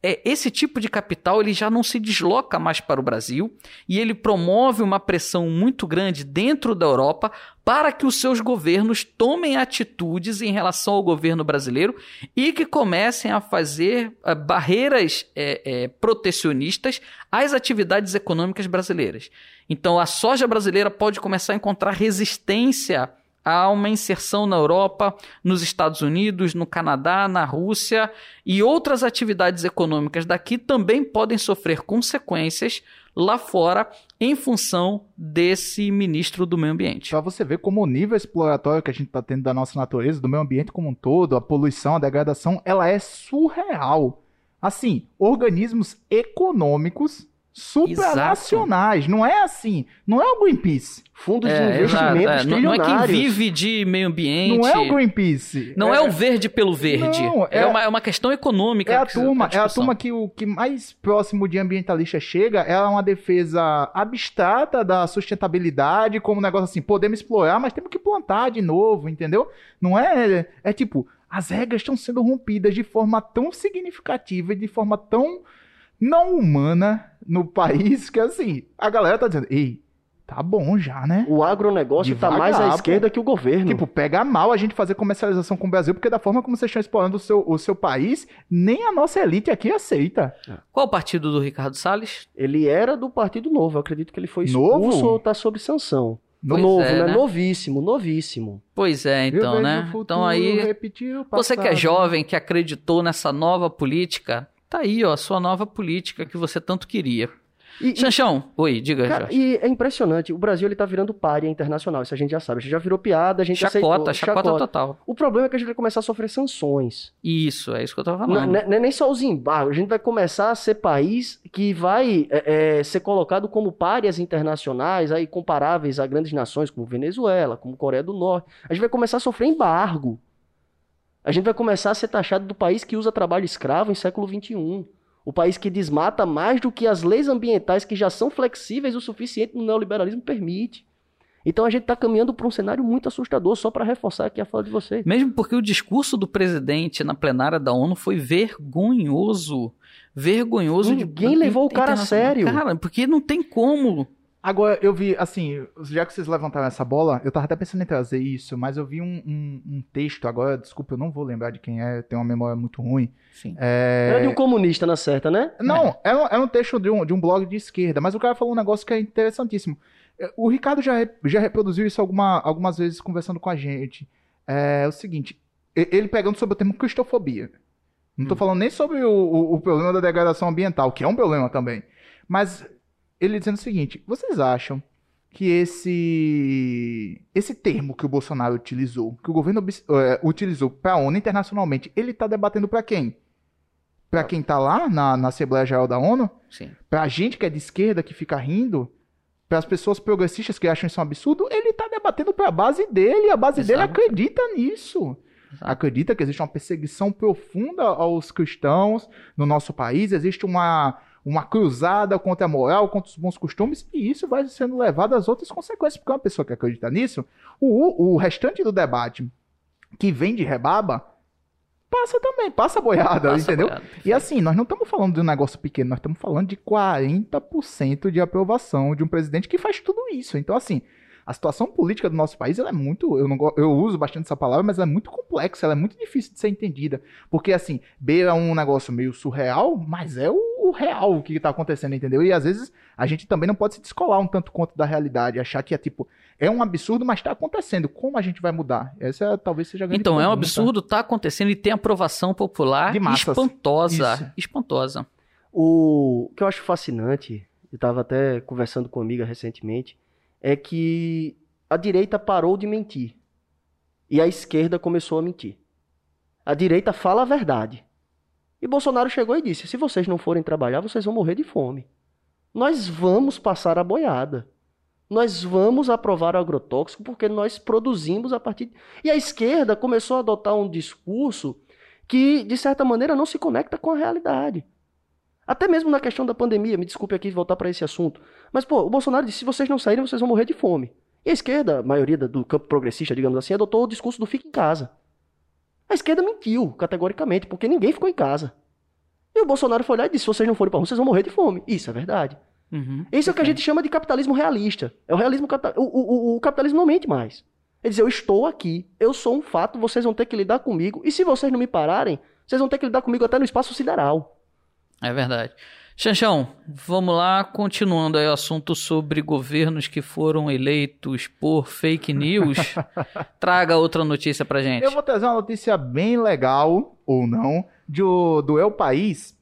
é, esse tipo de capital ele já não se desloca mais para o Brasil e ele promove uma pressão muito grande dentro da Europa para que os seus governos tomem atitudes em relação ao governo brasileiro e que comecem a fazer uh, barreiras é, é, protecionistas às atividades econômicas brasileiras. Então a soja brasileira pode começar a encontrar resistência há uma inserção na Europa, nos Estados Unidos, no Canadá, na Rússia e outras atividades econômicas daqui também podem sofrer consequências lá fora em função desse ministro do meio ambiente. Para você ver como o nível exploratório que a gente está tendo da nossa natureza, do meio ambiente como um todo, a poluição, a degradação, ela é surreal. Assim, organismos econômicos supranacionais. Exato. Não é assim. Não é o Greenpeace. Fundos é, de investimentos é. Não, não, é quem vive de meio ambiente. Não é o Greenpeace. Não é, é o verde pelo verde. Não, é, é, uma, é uma questão econômica. É a turma, é a turma que o que mais próximo de ambientalista chega é uma defesa abstrata da sustentabilidade, como um negócio assim, podemos explorar, mas temos que plantar de novo, entendeu? Não é... É tipo, as regras estão sendo rompidas de forma tão significativa e de forma tão não humana no país que assim, a galera tá dizendo, ei, tá bom já, né? O agronegócio Devagar, tá mais à esquerda pô. que o governo. Tipo, pega mal a gente fazer comercialização com o Brasil, porque da forma como vocês estão explorando o seu, o seu país, nem a nossa elite aqui aceita. Qual o partido do Ricardo Salles? Ele era do Partido Novo, eu acredito que ele foi expulso Novo? ou tá sob sanção. Pois novo, é, né? né? Novíssimo, novíssimo. Pois é, então, né? Então aí, você que é jovem, que acreditou nessa nova política, Tá aí, ó, a sua nova política que você tanto queria. E, Chanchão, e, oi, diga, cara, E é impressionante, o Brasil ele tá virando párea internacional, isso a gente já sabe, a gente já virou piada, a gente chacota, aceitou. Chacota, chacota total. O problema é que a gente vai começar a sofrer sanções. Isso, é isso que eu tava falando. Não, não é nem só os embargos, a gente vai começar a ser país que vai é, é, ser colocado como párias internacionais, aí comparáveis a grandes nações como Venezuela, como Coreia do Norte. A gente vai começar a sofrer embargo. A gente vai começar a ser taxado do país que usa trabalho escravo em século XXI. O país que desmata mais do que as leis ambientais que já são flexíveis o suficiente no neoliberalismo permite. Então a gente está caminhando para um cenário muito assustador, só para reforçar aqui a fala de vocês. Mesmo porque o discurso do presidente na plenária da ONU foi vergonhoso. Vergonhoso. Ninguém de... levou o cara a sério. Cara, porque não tem como Agora, eu vi, assim, já que vocês levantaram essa bola, eu tava até pensando em trazer isso, mas eu vi um, um, um texto agora, desculpa, eu não vou lembrar de quem é, tem uma memória muito ruim. Sim. É... Era de um comunista, na certa, né? Não, é. era, um, era um texto de um, de um blog de esquerda, mas o cara falou um negócio que é interessantíssimo. É, o Ricardo já, já reproduziu isso alguma, algumas vezes conversando com a gente. É o seguinte, ele pegando sobre o termo cristofobia. Não tô hum. falando nem sobre o, o, o problema da degradação ambiental, que é um problema também. Mas ele dizendo o seguinte: vocês acham que esse esse termo que o Bolsonaro utilizou, que o governo uh, utilizou para a ONU internacionalmente, ele está debatendo para quem? Para quem está lá na, na Assembleia Geral da ONU? Sim. Para a gente que é de esquerda que fica rindo? Para as pessoas progressistas que acham isso um absurdo? Ele está debatendo para a base dele, a base Exato. dele acredita nisso. Acredita que existe uma perseguição profunda aos cristãos no nosso país, existe uma uma cruzada contra a moral, contra os bons costumes, e isso vai sendo levado às outras consequências, porque uma pessoa que acredita nisso, o, o restante do debate que vem de rebaba, passa também, passa boiada, passa entendeu? Boiada, e assim, nós não estamos falando de um negócio pequeno, nós estamos falando de 40% de aprovação de um presidente que faz tudo isso. Então, assim, a situação política do nosso país ela é muito. Eu, não, eu uso bastante essa palavra, mas ela é muito complexa, ela é muito difícil de ser entendida. Porque, assim, beira um negócio meio surreal, mas é o, o real o que está acontecendo, entendeu? E às vezes a gente também não pode se descolar um tanto quanto da realidade, achar que é tipo. É um absurdo, mas está acontecendo. Como a gente vai mudar? Essa talvez seja a grande Então, pergunta. é um absurdo, está acontecendo e tem aprovação popular de espantosa. Isso. Espantosa. O que eu acho fascinante, eu estava até conversando com uma amiga recentemente, é que a direita parou de mentir e a esquerda começou a mentir. A direita fala a verdade. E Bolsonaro chegou e disse: se vocês não forem trabalhar, vocês vão morrer de fome. nós vamos passar a boiada. Nós vamos aprovar o agrotóxico porque nós produzimos a partir. E a esquerda começou a adotar um discurso que, de certa maneira, não se conecta com a realidade. Até mesmo na questão da pandemia, me desculpe aqui voltar para esse assunto. Mas, pô, o Bolsonaro disse: se vocês não saírem, vocês vão morrer de fome. E a esquerda, a maioria do campo progressista, digamos assim, adotou o discurso do fique em casa. A esquerda mentiu, categoricamente, porque ninguém ficou em casa. E o Bolsonaro foi lá e disse: se vocês não forem para rua, vocês vão morrer de fome. Isso é verdade. Uhum. Isso é o que a gente chama de capitalismo realista. É o realismo capital... o, o, o capitalismo não mente mais. Ele diz: eu estou aqui, eu sou um fato, vocês vão ter que lidar comigo. E se vocês não me pararem, vocês vão ter que lidar comigo até no espaço sideral. É verdade. Chanchão, vamos lá, continuando aí o assunto sobre governos que foram eleitos por fake news. [LAUGHS] Traga outra notícia pra gente. Eu vou trazer uma notícia bem legal, ou não, do, do El País,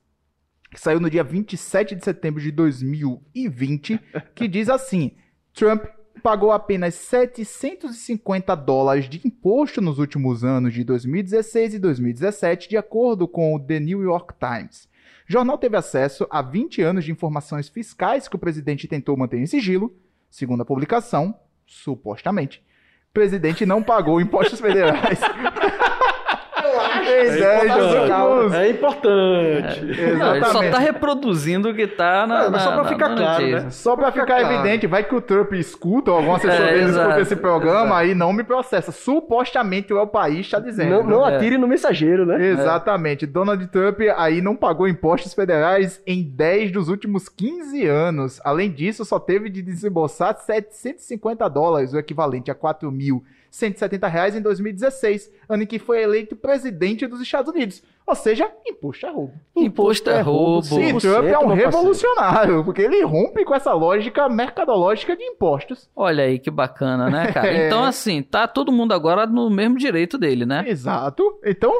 que saiu no dia 27 de setembro de 2020, que diz assim: Trump pagou apenas 750 dólares de imposto nos últimos anos de 2016 e 2017, de acordo com o The New York Times. O jornal teve acesso a 20 anos de informações fiscais que o presidente tentou manter em sigilo. Segundo a publicação, supostamente, o presidente não pagou impostos federais. [LAUGHS] É importante. É importante. Não, ele só tá reproduzindo o que tá na. Só pra na- ficar na claro, notícia. né? Só pra ficar claro. evidente, vai que o Trump escuta ou algum assessor É, dele escuta esse programa, exato. aí não me processa. Supostamente o El País está dizendo. Não, não É. atire no mensageiro, né? Exatamente. Donald Trump aí não pagou impostos federais em 10 dos últimos 15 anos. Além disso, só teve de desembolsar 750 dólares, o equivalente a 4.170 reais em 2016, ano em que foi eleito presidente dos Estados Unidos. Ou seja, imposto é roubo. Imposto é roubo. E 100%, Trump é um parceiro. revolucionário, porque ele rompe com essa lógica mercadológica de impostos. Olha aí que bacana, né, cara? É. [LAUGHS] Então, assim, tá todo mundo agora no mesmo direito dele, né? Exato. Então,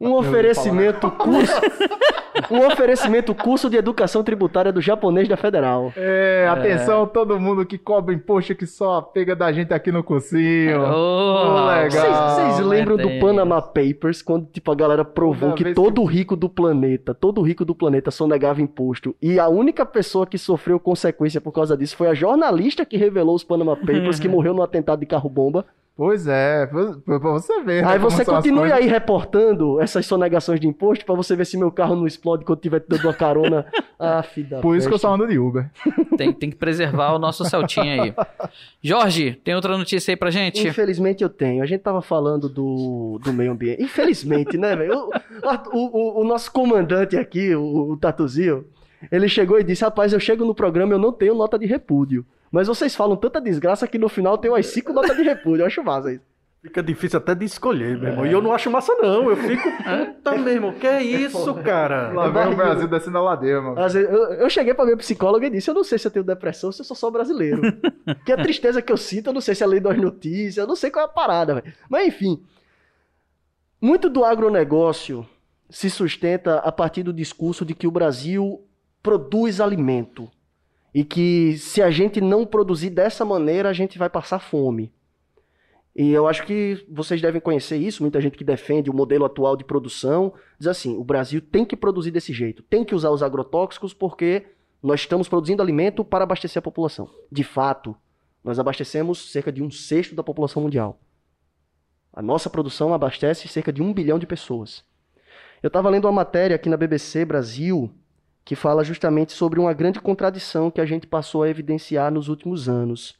Um oferecimento curso. [LAUGHS] um oferecimento curso de educação tributária do japonês da Federal. é, atenção todo mundo que cobra imposto que só pega da gente aqui no cursinho. Oh, legal. Vocês vocês lembram do. Panama Papers, quando tipo, a galera provou Toda que todo rico do planeta, todo rico do planeta sonegava imposto. E a única pessoa que sofreu consequência por causa disso foi a jornalista que revelou os Panama Papers, que [LAUGHS] morreu no atentado de carro-bomba. Pois é, pra pra você ver. né, Aí você continue aí reportando essas sonegações de imposto pra você ver se meu carro não explode quando tiver dando uma carona. [LAUGHS] Ah, filha Por isso que eu peste. só ando de Uber. Tem, tem que preservar o nosso Celtinha aí. Jorge, tem outra notícia aí pra gente? Infelizmente eu tenho. A gente tava falando do, do meio ambiente. Infelizmente, né, velho? O, o, o- o nosso comandante aqui, o, o Tatuzinho, ele chegou e disse: Rapaz, eu chego no programa e eu não tenho nota de repúdio. Mas vocês falam tanta desgraça que no final tem umas cinco notas de repúdio. Eu acho massa isso. Fica difícil até de escolher, meu irmão. E eu não acho massa, não. Eu fico, [LAUGHS] puta, meu irmão, que é isso, cara? Lá vem o Brasil descendo a ladeira, mano. Eu, eu cheguei pra minha psicóloga e disse: Eu não sei se eu tenho depressão ou se eu sou só brasileiro. [LAUGHS] que a tristeza que eu sinto, eu não sei se é lei das notícias, eu não sei qual é a parada, velho. Mas enfim. Muito do agronegócio se sustenta a partir do discurso de que o Brasil produz alimento. E que se a gente não produzir dessa maneira, a gente vai passar fome. E eu acho que vocês devem conhecer isso, muita gente que defende o modelo atual de produção, diz assim, o Brasil tem que produzir desse jeito, tem que usar os agrotóxicos porque nós estamos produzindo alimento para abastecer a população. De fato, nós abastecemos cerca de um sexto da população mundial. A nossa produção abastece cerca de um bilhão de pessoas. Eu estava lendo uma matéria aqui na BBC Brasil que fala justamente sobre uma grande contradição que a gente passou a evidenciar nos últimos anos.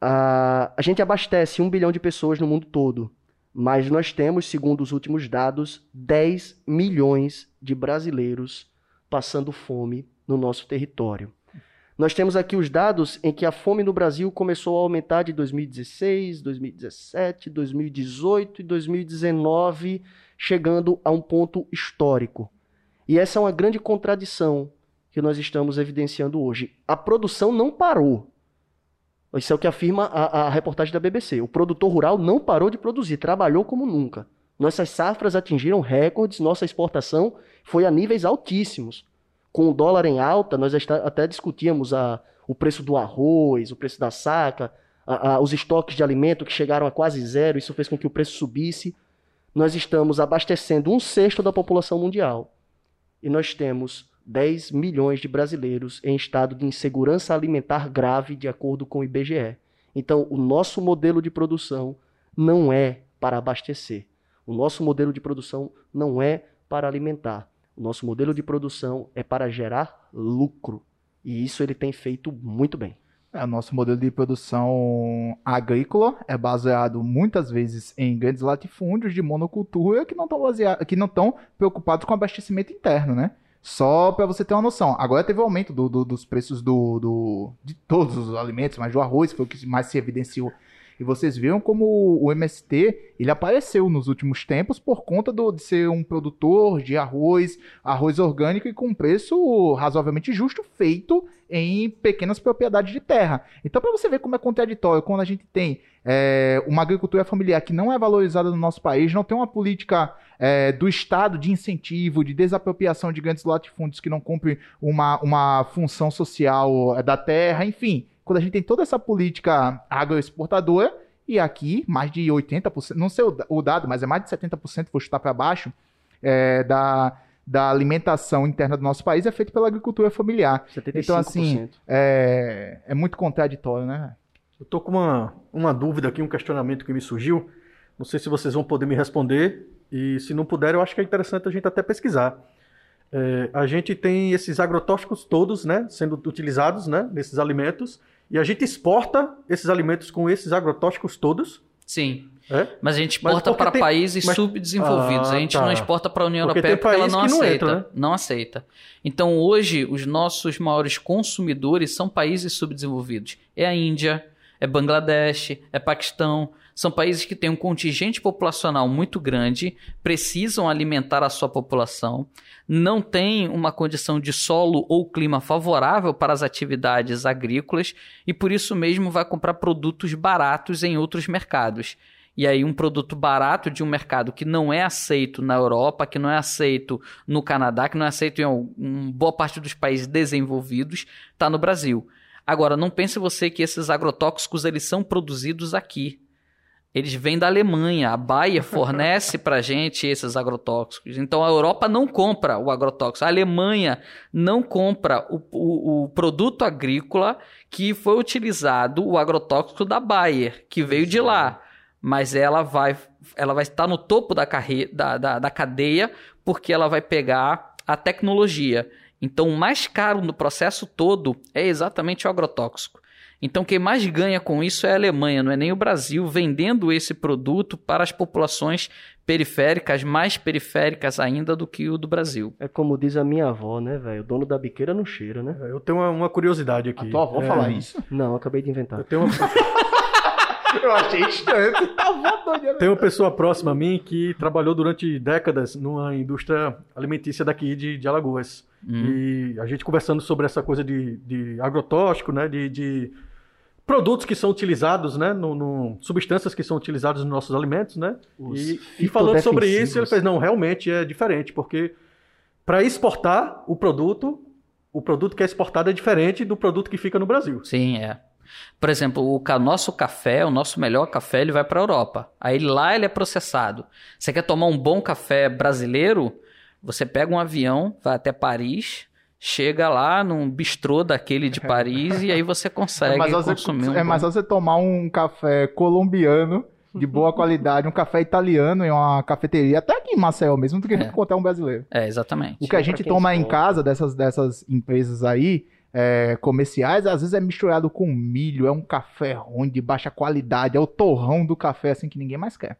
A, a gente abastece um bilhão de pessoas no mundo todo, mas nós temos, segundo os últimos dados, 10 milhões de brasileiros passando fome no nosso território. Nós temos aqui os dados em que a fome no Brasil começou a aumentar de 2016, 2017, 2018 e 2019, chegando a um ponto histórico. E essa é uma grande contradição que nós estamos evidenciando hoje. A produção não parou. Isso é o que afirma a, a reportagem da BBC. O produtor rural não parou de produzir, trabalhou como nunca. Nossas safras atingiram recordes, nossa exportação foi a níveis altíssimos. Com o dólar em alta, nós até discutíamos a, o preço do arroz, o preço da saca, a- a- os estoques de alimento que chegaram a quase zero, isso fez com que o preço subisse. Nós estamos abastecendo um sexto da população mundial. E nós temos 10 milhões de brasileiros em estado de insegurança alimentar grave, de acordo com o IBGE. Então, o nosso modelo de produção não é para abastecer. O nosso modelo de produção não é para alimentar. O nosso modelo de produção é para gerar lucro. E isso ele tem feito muito bem. É, o nosso modelo de produção agrícola é baseado muitas vezes em grandes latifúndios de monocultura que não estão que não estão preocupados com abastecimento interno, né? Só para você ter uma noção. Agora teve o um aumento do, do, dos preços do, do, de todos os alimentos, mas o arroz foi o que mais se evidenciou e vocês viram como o MST ele apareceu nos últimos tempos por conta do, de ser um produtor de arroz, arroz orgânico e com preço razoavelmente justo, feito em pequenas propriedades de terra. Então, para você ver como é contraditório, quando a gente tem é, uma agricultura familiar que não é valorizada no nosso país, não tem uma política é, do Estado de incentivo, de desapropriação de grandes latifúndios que não cumprem uma, uma função social é, da terra, enfim quando a gente tem toda essa política agroexportadora, e aqui mais de 80%, não sei o dado, mas é mais de 70%, vou chutar para baixo, é, da, da alimentação interna do nosso país é feito pela agricultura familiar. 75%. Então, assim, é, é muito contraditório, né? Eu tô com uma, uma dúvida aqui, um questionamento que me surgiu. Não sei se vocês vão poder me responder. E se não puder, eu acho que é interessante a gente até pesquisar. É, a gente tem esses agrotóxicos todos, né, sendo utilizados, né, nesses alimentos. E a gente exporta esses alimentos com esses agrotóxicos todos. Sim. É? Mas a gente exporta para tem... países mas... subdesenvolvidos. Ah, a gente tá. não exporta para a União porque Europeia porque ela não aceita. Não, entra, né? não aceita. Então hoje os nossos maiores consumidores são países subdesenvolvidos. É a Índia, é Bangladesh, é Paquistão. São países que têm um contingente populacional muito grande, precisam alimentar a sua população, não têm uma condição de solo ou clima favorável para as atividades agrícolas e por isso mesmo vai comprar produtos baratos em outros mercados. E aí, um produto barato de um mercado que não é aceito na Europa, que não é aceito no Canadá, que não é aceito em boa parte dos países desenvolvidos, está no Brasil. Agora, não pense você que esses agrotóxicos eles são produzidos aqui. Eles vêm da Alemanha. A Bayer [LAUGHS] fornece para gente esses agrotóxicos. Então a Europa não compra o agrotóxico. A Alemanha não compra o, o, o produto agrícola que foi utilizado, o agrotóxico da Bayer, que veio de lá. Mas ela vai, ela vai estar no topo da, carre... da, da, da cadeia porque ela vai pegar a tecnologia. Então, o mais caro no processo todo é exatamente o agrotóxico. Então, quem mais ganha com isso é a Alemanha, não é nem o Brasil, vendendo esse produto para as populações periféricas, mais periféricas ainda do que o do Brasil. É como diz a minha avó, né, velho? O dono da biqueira não cheira, né? Eu tenho uma, uma curiosidade aqui. A tua avó é... falar isso? Não, acabei de inventar. Eu tenho uma... [LAUGHS] Eu achei estranho. [LAUGHS] Tem uma pessoa próxima a mim que trabalhou durante décadas numa indústria alimentícia daqui de, de Alagoas. Hum. E a gente conversando sobre essa coisa de, de agrotóxico, né? De, de produtos que são utilizados, né, no, no, substâncias que são utilizadas nos nossos alimentos, né? E, e, falando sobre isso, ele fez não, realmente é diferente, porque para exportar o produto, o produto que é exportado é diferente do produto que fica no Brasil. Sim, é. Por exemplo, o nosso café, o nosso melhor café, ele vai para a Europa. Aí lá ele é processado. Você quer tomar um bom café brasileiro? Você pega um avião, vai até Paris, chega lá num bistrô daquele de Paris e aí você consegue é consumir você, um É mais você tomar um café colombiano de boa qualidade, um café italiano em uma cafeteria, até aqui em Maceió mesmo, do que é. encontrar um brasileiro. É, exatamente. O que a gente toma em casa dessas, dessas empresas aí, é, comerciais, às vezes é misturado com milho, é um café ruim, de baixa qualidade, é o torrão do café, assim, que ninguém mais quer.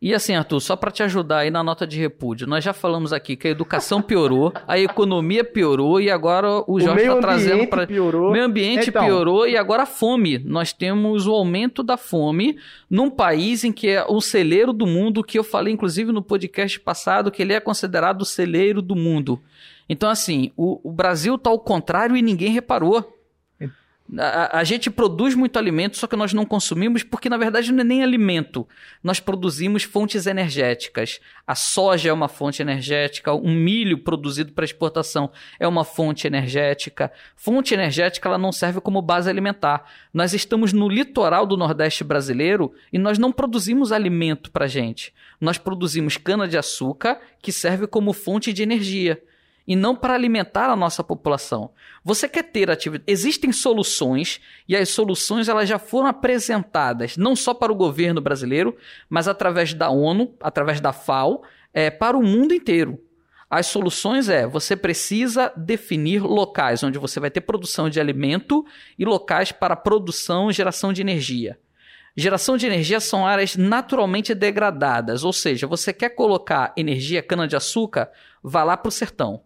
E assim, Arthur, só para te ajudar aí na nota de repúdio, nós já falamos aqui que a educação piorou, a economia piorou e agora o Jorge está trazendo para o meio ambiente então... piorou e agora a fome. Nós temos o aumento da fome num país em que é o celeiro do mundo, que eu falei inclusive no podcast passado que ele é considerado o celeiro do mundo. Então assim, o, o Brasil está ao contrário e ninguém reparou. A, a, gente produz muito alimento, só que nós não consumimos porque, na verdade, não é nem alimento. Nós produzimos fontes energéticas. A soja é uma fonte energética, o milho produzido para exportação é uma fonte energética. Fonte energética ela não serve como base alimentar. Nós estamos no litoral do Nordeste brasileiro e nós não produzimos alimento para gente. Nós produzimos cana-de-açúcar que serve como fonte de energia. E não para alimentar a nossa população. Você quer ter atividade. Existem soluções e as soluções elas já foram apresentadas não só para o governo brasileiro, mas através da ONU, através da FAO, é, para o mundo inteiro. As soluções é você precisa definir locais onde você vai ter produção de alimento e locais para produção e geração de energia. Geração de energia são áreas naturalmente degradadas, ou seja, você quer colocar energia cana-de-açúcar, vá lá para o sertão.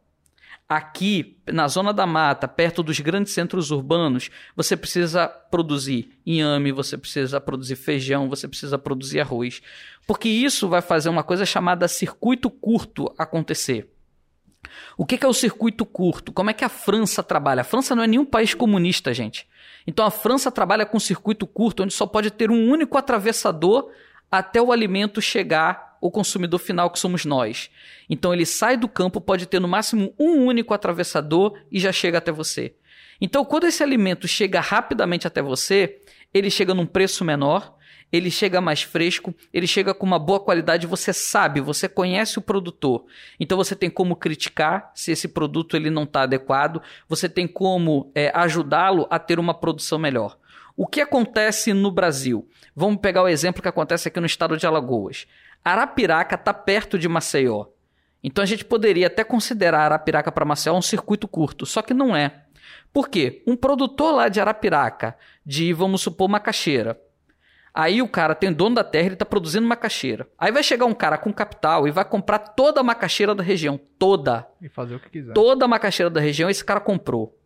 Aqui, na zona da mata, perto dos grandes centros urbanos, você precisa produzir inhame, você precisa produzir feijão, você precisa produzir arroz. Porque isso vai fazer uma coisa chamada circuito curto acontecer. O que é o circuito curto? Como é que a França trabalha? A França não é nenhum país comunista, gente. Então a França trabalha com circuito curto, onde só pode ter um único atravessador até o alimento chegar ao consumidor final, que somos nós. Então ele sai do campo, pode ter no máximo um único atravessador e já chega até você. Então, quando esse alimento chega rapidamente até você, ele chega num preço menor, ele chega mais fresco, ele chega com uma boa qualidade, você sabe, você conhece o produtor. Então você tem como criticar se esse produto ele não está adequado, você tem como é, ajudá-lo a ter uma produção melhor. O que acontece no Brasil? Vamos pegar o exemplo que acontece aqui no estado de Alagoas. Arapiraca está perto de Maceió. Então a gente poderia até considerar Arapiraca para Maceió um circuito curto, só que não é. Por quê? Um produtor lá de Arapiraca, de vamos supor macaxeira, Aí o cara tem dono da terra, ele está produzindo macaxeira. Aí vai chegar um cara com capital e vai comprar toda a macaxeira da região. Toda. E fazer o que quiser. Toda a macaxeira da região, esse cara comprou.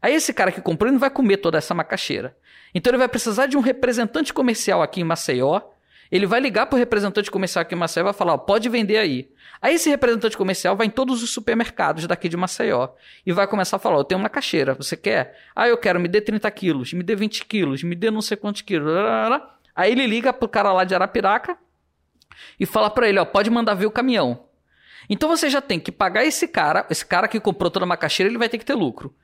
Aí esse cara que comprou, ele não vai comer toda essa macaxeira. Então ele vai precisar de um representante comercial aqui em Maceió. Ele vai ligar para o representante comercial aqui em Maceió e vai falar: ó, pode vender aí. Aí esse representante comercial vai em todos os supermercados daqui de Maceió e vai começar a falar: eu tenho uma macaxeira, você quer? Ah, eu quero, me dê 30 quilos, me dê 20 quilos, me dê não sei quantos quilos. Aí ele liga pro cara lá de Arapiraca e fala para ele, ó, pode mandar ver o caminhão. Então você já tem que pagar esse cara, esse cara que comprou toda a macaxeira, ele vai ter que ter lucro.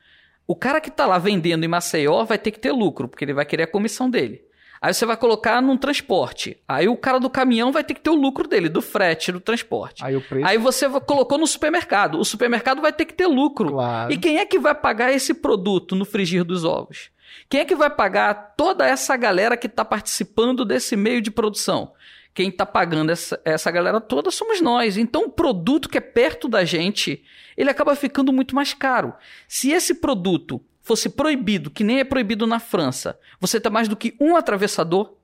O cara que tá lá vendendo em Maceió vai ter que ter lucro, porque ele vai querer a comissão dele. Aí você vai colocar num transporte. Aí o cara do caminhão vai ter que ter o lucro dele, do frete, do transporte. Aí, o preço... Aí você colocou no supermercado. O supermercado vai ter que ter lucro. Claro. E quem é que vai pagar esse produto no frigir dos ovos? Quem é que vai pagar toda essa galera que está participando desse meio de produção? Quem está pagando essa, essa galera toda somos nós. Então, o produto que é perto da gente, ele acaba ficando muito mais caro. Se esse produto fosse proibido, que nem é proibido na França, você tem mais do que um atravessador,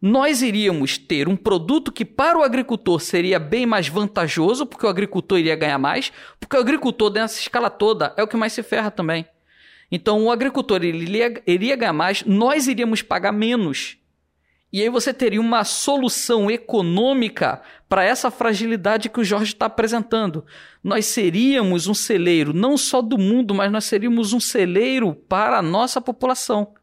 nós iríamos ter um produto que para o agricultor seria bem mais vantajoso, porque o agricultor iria ganhar mais, porque o agricultor nessa escala toda é o que mais se ferra também. Então o agricultor ele iria, iria ganhar mais, nós iríamos pagar menos. E aí você teria uma solução econômica para essa fragilidade que o Jorge está apresentando. Nós seríamos um celeiro não só do mundo, mas nós seríamos um celeiro para a nossa população.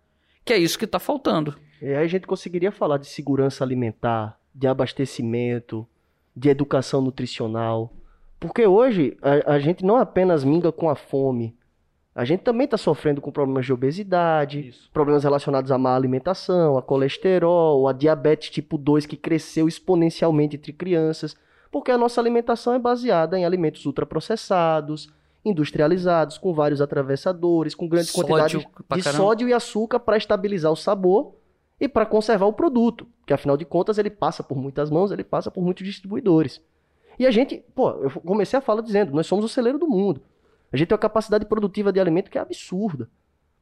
Que é isso que está faltando. E aí a gente conseguiria falar de segurança alimentar, de abastecimento, de educação nutricional. Porque hoje a, a gente não apenas minga com a fome, a gente também está sofrendo com problemas de obesidade, Isso. problemas relacionados à má alimentação, a colesterol, a diabetes tipo 2 que cresceu exponencialmente entre crianças, porque a nossa alimentação é baseada em alimentos ultraprocessados, industrializados, com vários atravessadores, com grandes sódio quantidades de caramba. sódio e açúcar para estabilizar o sabor e para conservar o produto, que afinal de contas ele passa por muitas mãos, ele passa por muitos distribuidores. E a gente, pô, eu comecei a fala dizendo, nós somos o celeiro do mundo. A gente tem uma capacidade produtiva de alimento que é absurda.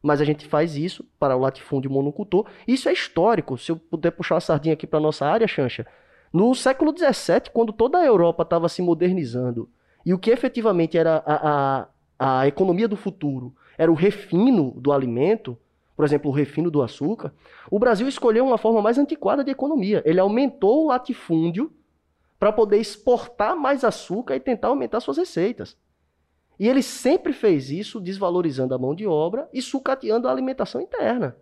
Mas a gente faz isso para o latifúndio monocultor. Isso é histórico. Se eu puder puxar uma sardinha aqui para nossa área, Chancha. No século XVII, quando toda a Europa estava se modernizando, e o que efetivamente era a, a, a economia do futuro era o refino do alimento, por exemplo, o refino do açúcar, o Brasil escolheu uma forma mais antiquada de economia. Ele aumentou o latifúndio para poder exportar mais açúcar e tentar aumentar suas receitas. E ele sempre fez isso desvalorizando a mão de obra e sucateando a alimentação interna.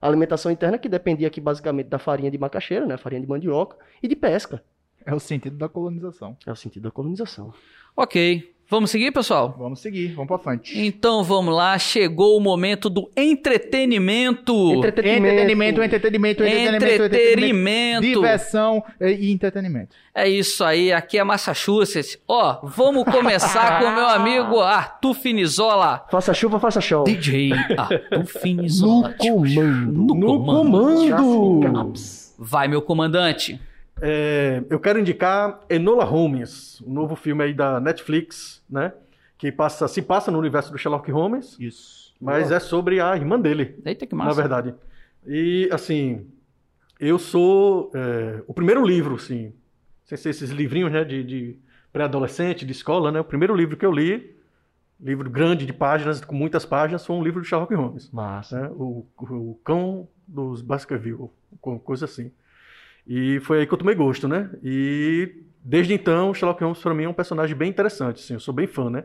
A alimentação interna que dependia aqui basicamente da farinha de macaxeira, né, farinha de mandioca, e de pesca. É o sentido da colonização. É o sentido da colonização. Ok. Vamos seguir, pessoal? Vamos seguir, vamos pra frente. Então vamos lá, chegou o momento do entretenimento. Entretenimento, entretenimento, entretenimento, Entretenimento. Diversão e entretenimento. É isso aí, aqui é Massachusetts. Ó, vamos começar com o meu [LAUGHS] amigo Arthur Finizola. Faça chuva, faça show. DJ Arthur [LAUGHS] Finizola. comando. No comando! Vai, meu comandante. É, eu quero indicar Enola Holmes, um novo filme aí da Netflix, né? Que passa, se passa no universo do Sherlock Holmes, Isso. mas é sobre a irmã dele, Eita que na massa. verdade. E, assim, eu sou... é, o primeiro livro, assim, sem ser esses livrinhos, né, de, de pré-adolescente, de escola, né? O primeiro livro que eu li, livro grande de páginas, com muitas páginas, foi um livro do Sherlock Holmes. Massa. né? O, o cão dos Baskerville, co- coisa assim. E foi aí que eu tomei gosto, né? E desde então, Sherlock Holmes para mim é um personagem bem interessante, assim, eu sou bem fã, né?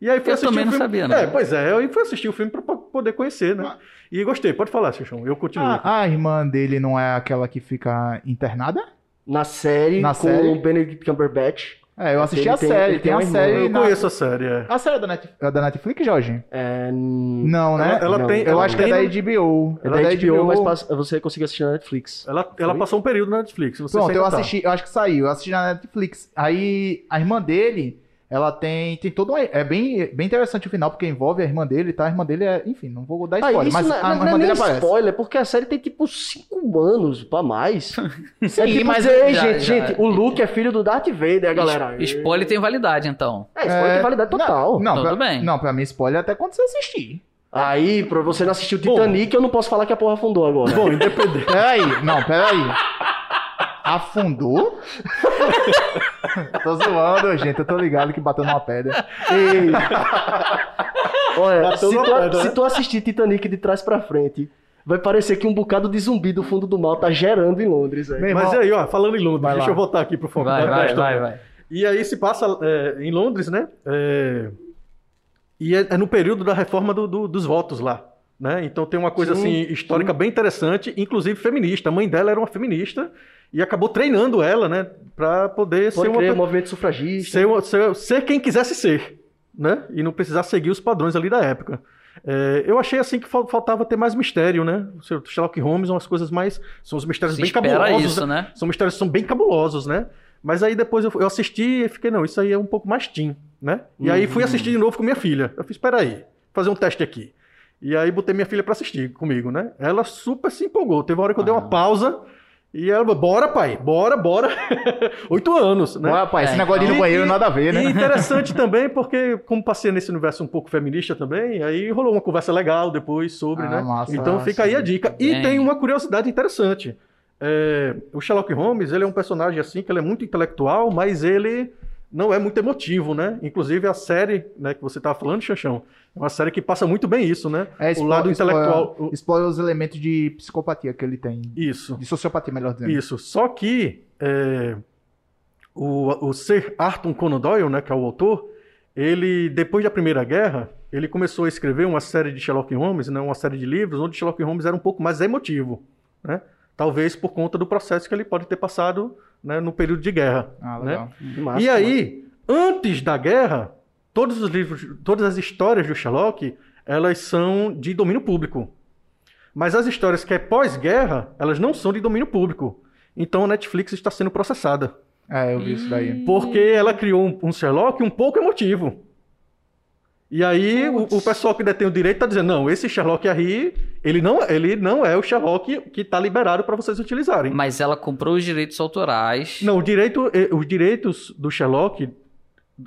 E aí fui Eu também o não filme... sabia, né? É, pois é, eu fui assistir o filme para poder conhecer, né? E gostei, pode falar, Xuxão, eu continuo. A, a irmã dele não é aquela que fica internada? Na série, Na com série? o Benedict Cumberbatch. É, eu assisti Ele a tem- série. Tem, tem a uma irmã. série. eu na- conheço a série, é. A série é da, Net... é da Netflix, Jorge? É, Não, né? Ela- ela Não. tem- Eu ela acho que é tem da HBO. é Ela da é HBO, mas passa- você conseguiu assistir na Netflix. Ela, ela Foi? passou um período na Netflix. Não sei Pronto, eu assisti, eu acho que saiu, eu assisti na Netflix. Aí a irmã dele, ela tem, tem todo uma, é bem, bem interessante o final porque envolve a irmã dele, tá? A irmã dele é, enfim, não vou dar Ah, spoiler, isso mas não, a não, irmã não é dele nem aparece. spoiler, porque a série tem tipo 5 anos pra mais. [LAUGHS] Sim, é tipo mas "Ei, já- gente, já- gente, o Luke é filho do Darth Vader, galera. Es- Spoiler tem validade, então. É, spoiler tem validade total. Não, Tudo pra, bem. Não, pra mim spoiler é até quando você assistir. Aí, pra você não assistir o Titanic, eu não posso falar que a porra afundou agora. Bom, independente. [LAUGHS] Peraí, não, peraí. Afundou? tô zoando, gente. Eu tô ligado que bateu numa pedra. Ei. Olha, Bateu se tu, pedra, se né? tu assistir Titanic de trás pra frente, vai parecer que um bocado de zumbi do fundo do mal tá gerando em Londres. Meu Mas aí, ó, falando em Londres, Vai deixa lá. eu voltar aqui pro foco Vai, da- vai, vai, vai. E aí se passa é, em Londres, né? É, e é, é no período da reforma do- do- dos votos lá. Né? Então tem uma coisa Sim, assim histórica bem interessante, inclusive feminista. A mãe dela era uma feminista e acabou treinando ela, né, para poder Pode ser uma crer, movimento sufragista. ser, uma- ser- ser quem quisesse ser, né? E não precisar seguir os padrões ali da época. É, eu achei assim que fal- faltava ter mais mistério, né? O Sherlock Holmes são as coisas mais são os mistérios Se bem cabulosos, isso, né? são mistérios que são bem cabulosos, né? Mas aí depois eu, eu assisti e fiquei, não, isso aí é um pouco mais teen, né? E aí fui assistir de novo com minha filha. Eu fiz, espera aí, fazer um teste aqui. E aí botei minha filha pra assistir comigo, né? Ela super se empolgou. Teve uma hora que eu dei uma pausa e ela, bora pai, bora, bora. [LAUGHS] Oito anos, né? Ué, rapaz, esse É, negócio de ir no então- banheiro E- nada a ver, né? E interessante [LAUGHS] também, porque como passei nesse universo um pouco feminista também, aí rolou uma conversa legal depois sobre, Ah, né? massa, então fica aí a dica. E Bem. tem uma curiosidade interessante. É, o Sherlock Holmes, ele é um personagem assim, que ele é muito intelectual, mas ele não é muito emotivo, né? Inclusive a série né, que você estava falando, Xanchão, é uma série que passa muito bem isso, né? É, o explora- lado intelectual. Explora, o- explora os elementos de psicopatia que ele tem. Isso. De sociopatia, melhor dizendo. Isso. Só que é, o, o Sir Arthur Conan Doyle, né, que é o autor, ele, depois da Primeira Guerra, ele começou a escrever uma série de Sherlock Holmes, né, uma série de livros, onde Sherlock Holmes era um pouco mais emotivo. Né? Talvez por conta do processo que ele pode ter passado né, no período de guerra. Ah, né? legal. Massa, E aí, antes da guerra, todos os livros, todas as histórias do Sherlock, elas são de domínio público. Mas as histórias que é pós-guerra, elas não são de domínio público. Então a Netflix está sendo processada. É, eu vi isso daí. Porque ela criou um, um Sherlock um pouco emotivo. E aí o, o pessoal que detém o direito está dizendo, não, esse Sherlock aí, ele não, ele não é o Sherlock que está liberado para vocês utilizarem. Mas ela comprou os direitos autorais. Não, o direito, eh, os direitos do Sherlock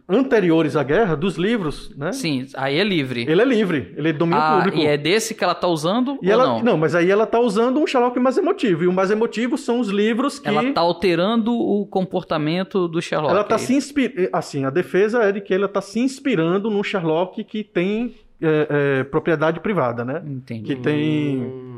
anteriores à guerra, dos livros, né? Sim, aí é livre. Ele é livre, ele é domínio ah, público. e é desse que ela tá usando E ela, não? não? mas aí ela tá usando um Sherlock mais emotivo. E o mais emotivo são os livros que. Ela tá alterando o comportamento do Sherlock. ela tá aí. se inspirando. Assim, a defesa é de que ela tá se inspirando num Sherlock que tem é, é, propriedade privada, né? Entendi. Que tem.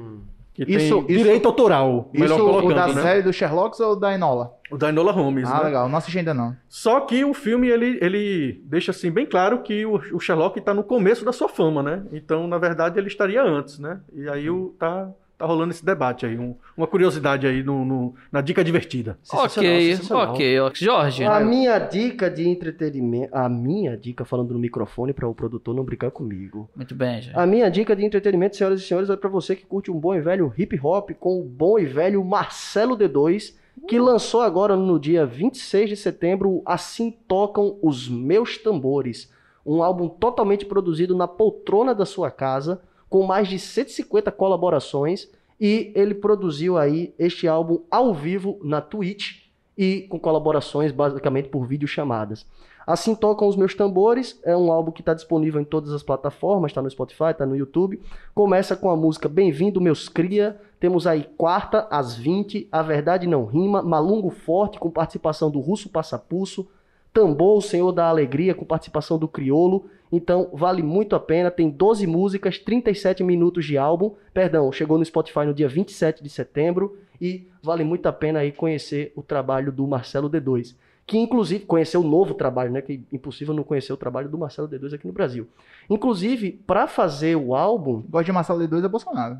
Isso- tem isso- direito autoral. melhor Isso o colocando, da né? série do Sherlock ou da Enola? O da Enola Holmes. Ah, né? legal. Não assisti ainda não. Só que o filme ele, ele deixa assim bem claro que o, o Sherlock está no começo da sua fama, né? Então, na verdade, ele estaria antes, né? E aí o, tá, tá rolando esse debate aí, um- uma curiosidade aí no, no- na dica divertida. Ok, sensacional. ok. ó. Jorge, A minha dica de entretenimento. A minha dica, falando no microfone para o produtor não brincar comigo. muito bem, Jorge. A minha dica de entretenimento, senhoras e senhores, é para você que curte um bom e velho hip hop com o bom e velho Marcelo D2, que lançou agora no dia 26 de setembro Assim Tocam os Meus Tambores, um álbum totalmente produzido na poltrona da sua casa, com mais de 150 colaborações, e ele produziu aí este álbum ao vivo na Twitch e com colaborações basicamente por videochamadas. Assim Tocam os Meus Tambores é um álbum que está disponível em todas as plataformas, está no Spotify, está no YouTube. Começa com a música Bem-vindo, meus cria. Temos aí quarta, às 20, A Verdade Não Rima, Malungo Forte, com participação do Russo Passapulso, Tambor, o Senhor da Alegria, com participação do Criolo. Então, vale muito a pena. Tem 12 músicas, 37 minutos de álbum. Perdão, chegou no Spotify no dia 27 de setembro. E vale muito a pena aí conhecer o trabalho do Marcelo D2 que inclusive conheceu o novo trabalho, né? Que impossível não conhecer o trabalho do Marcelo D2 aqui no Brasil. Inclusive, para fazer o álbum, Gosto de Marcelo D2 é Bolsonaro.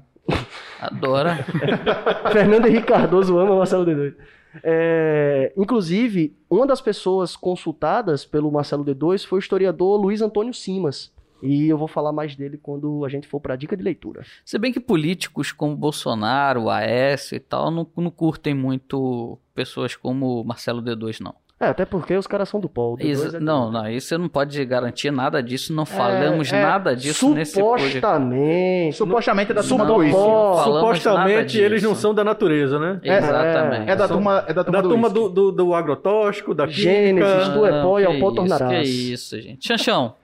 Adora. [LAUGHS] Fernando Henrique Cardoso ama Marcelo D2. É, inclusive, uma das pessoas consultadas pelo Marcelo D2 foi o historiador Luiz Antônio Simas. E eu vou falar mais dele quando a gente for para a dica de leitura. Se bem que políticos como Bolsonaro, Aécio e tal, não, não curtem muito pessoas como Marcelo D2, não. É, até porque os caras são do polo. D2 Isso- é do- não, não, isso você não pode garantir nada disso, não falamos é, nada disso nesse podcast. Supostamente. Supostamente é da turma Não, do Supostamente eles não são da natureza, né? Exatamente. É da São- turma, é da turma, Da turma do, do, do, do agrotóxico, da Gênesis, química. do é pó e ao pó isso, tornarás. Que isso, gente. Chanchão.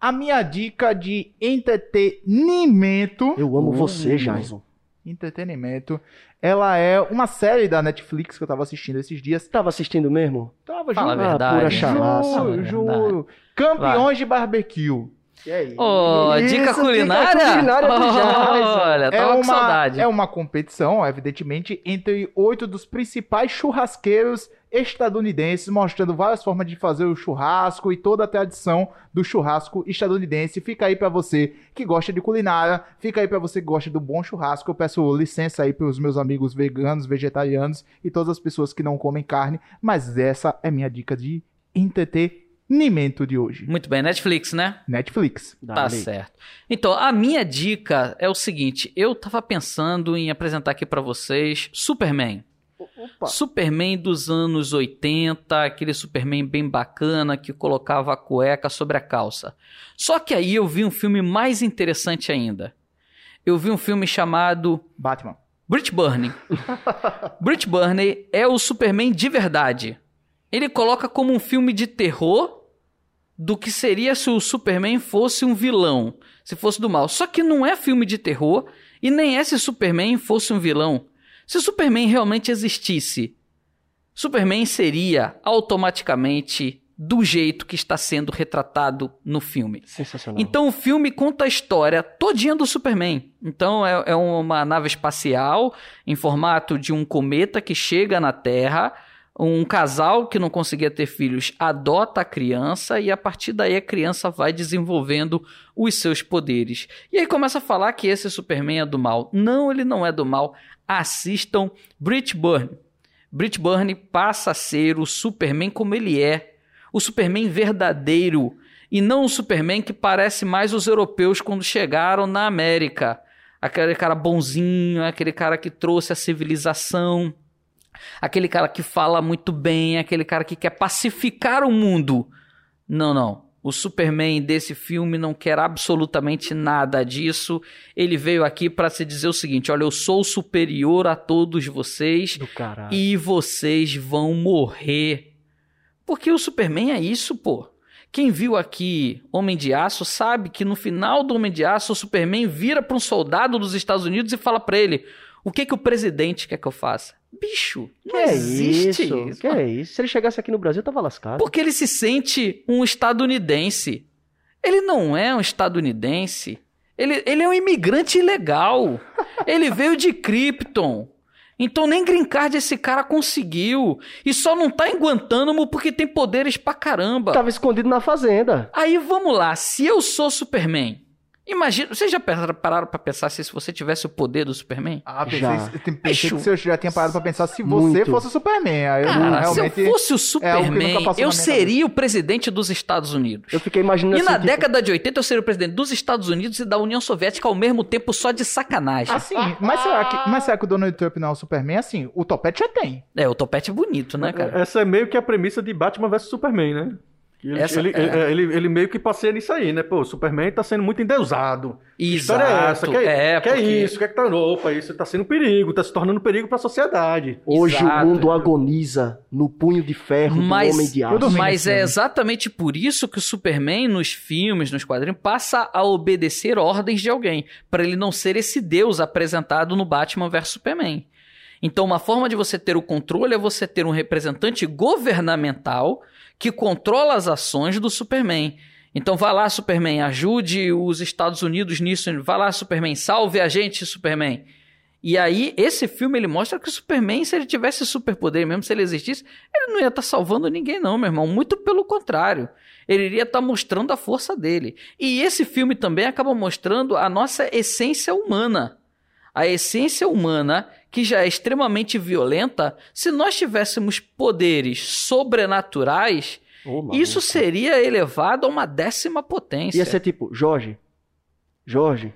A minha dica de entretenimento. Eu amo Uh. você, Jason. Entretenimento. Ela é uma série da Netflix que eu tava assistindo esses dias. Tava assistindo mesmo? Tava Fala a juro. verdade. pura chalaça, Fala a Juro, verdade. juro. Campeões de barbecue. E aí? Ô, Isso, dica culinária? Dica culinária do Jason. Olha, É tava com uma, saudade. é uma competição, evidentemente, entre oito dos principais churrasqueiros estadunidenses, mostrando várias formas de fazer o churrasco e toda a tradição do churrasco estadunidense. Fica aí pra você que gosta de culinária, fica aí pra você que gosta do bom churrasco. Eu peço licença aí pros meus amigos veganos, vegetarianos e todas as pessoas que não comem carne, mas essa é minha dica de entretenimento de hoje. Muito bem, Netflix, né? Netflix. Tá certo. Então, a minha dica é o seguinte: eu tava pensando em apresentar aqui pra vocês Superman. Opa. Superman dos anos 80, aquele Superman bem bacana que colocava a cueca sobre a calça. Só que aí eu vi um filme mais interessante ainda. Eu vi um filme chamado Batman. Brit Burning. [LAUGHS] Brit Burning é o Superman de verdade. Ele coloca como um filme de terror do que seria se o Superman fosse um vilão, se fosse do mal. Só que não é filme de terror e nem é se Superman fosse um vilão. Se Superman realmente existisse, Superman seria automaticamente do jeito que está sendo retratado no filme. Sensacional. Então o filme conta a história todinha do Superman. Então é, é uma nave espacial em formato de um cometa que chega na Terra. Um casal que não conseguia ter filhos adota a criança e a partir daí a criança vai desenvolvendo os seus poderes. E aí começa a falar que esse Superman é do mal. Não, ele não é do mal. Assistam Brit Burn. Brit Burn passa a ser o Superman como ele é. O Superman verdadeiro. E não o Superman que parece mais os europeus quando chegaram na América. Aquele cara bonzinho, aquele cara que trouxe a civilização. Aquele cara que fala muito bem, aquele cara que quer pacificar o mundo. Não, não. O Superman desse filme não quer absolutamente nada disso. Ele veio aqui para se dizer o seguinte: olha, eu sou superior a todos vocês e vocês vão morrer. Porque o Superman é isso, pô. Quem viu aqui Homem de Aço sabe que no final do Homem de Aço o Superman vira para um soldado dos Estados Unidos e fala para ele: "O que que o presidente quer que eu faça?" Bicho, Que não é existe isso? isso. Que é isso? Se ele chegasse aqui no Brasil, eu tava lascado. Porque ele se sente um estadunidense. Ele não é um estadunidense. Ele, ele é um imigrante ilegal. [LAUGHS] ele veio de Krypton. Então nem green card esse cara conseguiu. E só não tá em Guantánamo porque tem poderes pra caramba. Tava escondido na fazenda. Aí vamos lá, se eu sou Superman Imagina, vocês já pararam pra pensar se se você tivesse o poder do Superman? Ah, pensei, Já. pensei Bicho. que você já tinha parado pra pensar se você Muito. fosse o Superman. Aí eu Cara, realmente... se eu fosse o é Superman, passou eu seria o presidente dos Estados Unidos. Eu fiquei imaginando E assim, na tipo, década de 80 eu seria o presidente dos Estados Unidos e da União Soviética ao mesmo tempo só de sacanagem. Assim, mas será, que, mas será que o Donald Trump não é o Superman? Assim, o Topete já tem. É, o topete é bonito, né, cara? Essa é meio que a premissa de Batman vs Superman, né? Que Ele, Essa- ele, é. ele, ele- ele meio que passeia nisso aí, né? Pô, o Superman tá sendo muito endeusado. Que Exato. história é essa? Que é, que é porque- isso? Que é que tá... Opa, isso tá sendo um perigo, tá se tornando um perigo pra sociedade. hoje Exato. o mundo agoniza no punho de ferro Mas, do homem de aço. mas é exatamente por isso que o Superman, nos filmes, nos quadrinhos, passa a obedecer ordens de alguém, Pra ele não ser esse deus apresentado no Batman vs Superman. Então, uma forma de você ter o controle é você ter um representante governamental que controla as ações do Superman. Então, vai lá, Superman, ajude os Estados Unidos nisso. Vai lá, Superman, salve a gente, Superman. E aí, esse filme ele mostra que o Superman, se ele tivesse superpoder, mesmo se ele existisse, ele não ia estar salvando ninguém, não, meu irmão. Muito pelo contrário. Ele iria estar mostrando a força dele. E esse filme também acaba mostrando a nossa essência humana. A essência humana, que já é extremamente violenta, se nós tivéssemos poderes sobrenaturais, maluco. isso seria elevado a uma décima potência. Ia ser tipo, Jorge, Jorge,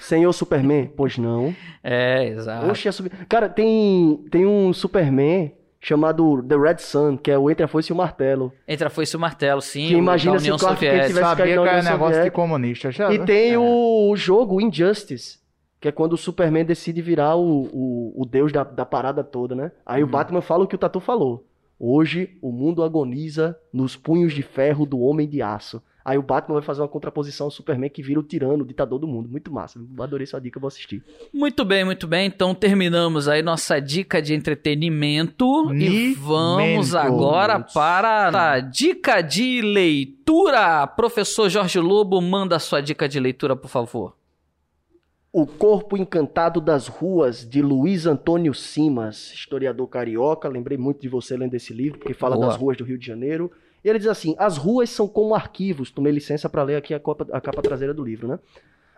senhor Superman, pois não. É, exato. Oxe, é super... Cara, tem, tem um Superman chamado The Red Sun, que é o Entre a Foice e o Martelo. Entre a foice e o martelo, sim. Que imagina se o Clark Kent Soviética. tivesse Sabia que caído na era União negócio de comunista. Já, E tem o jogo Injustice, que é quando o Superman decide virar o, o, o deus da, da parada toda, né? Aí o Batman fala o que o Tatu falou. Hoje o mundo agoniza nos punhos de ferro do Homem de Aço. Aí o Batman vai fazer uma contraposição ao Superman que vira o tirano, o ditador do mundo. Muito massa. Adorei sua dica, vou assistir. Muito bem, muito bem. Então terminamos aí nossa dica de entretenimento e Nimento. vamos agora para a dica de leitura. Professor Jorge Lobo, manda a sua dica de leitura, por favor. O Corpo Encantado das Ruas, de Luiz Antônio Simas, historiador carioca. Lembrei muito de você lendo esse livro, porque fala Boa. das ruas do Rio de Janeiro. E ele diz assim: as ruas são como arquivos. Tomei licença para ler aqui a capa, a capa traseira do livro, né?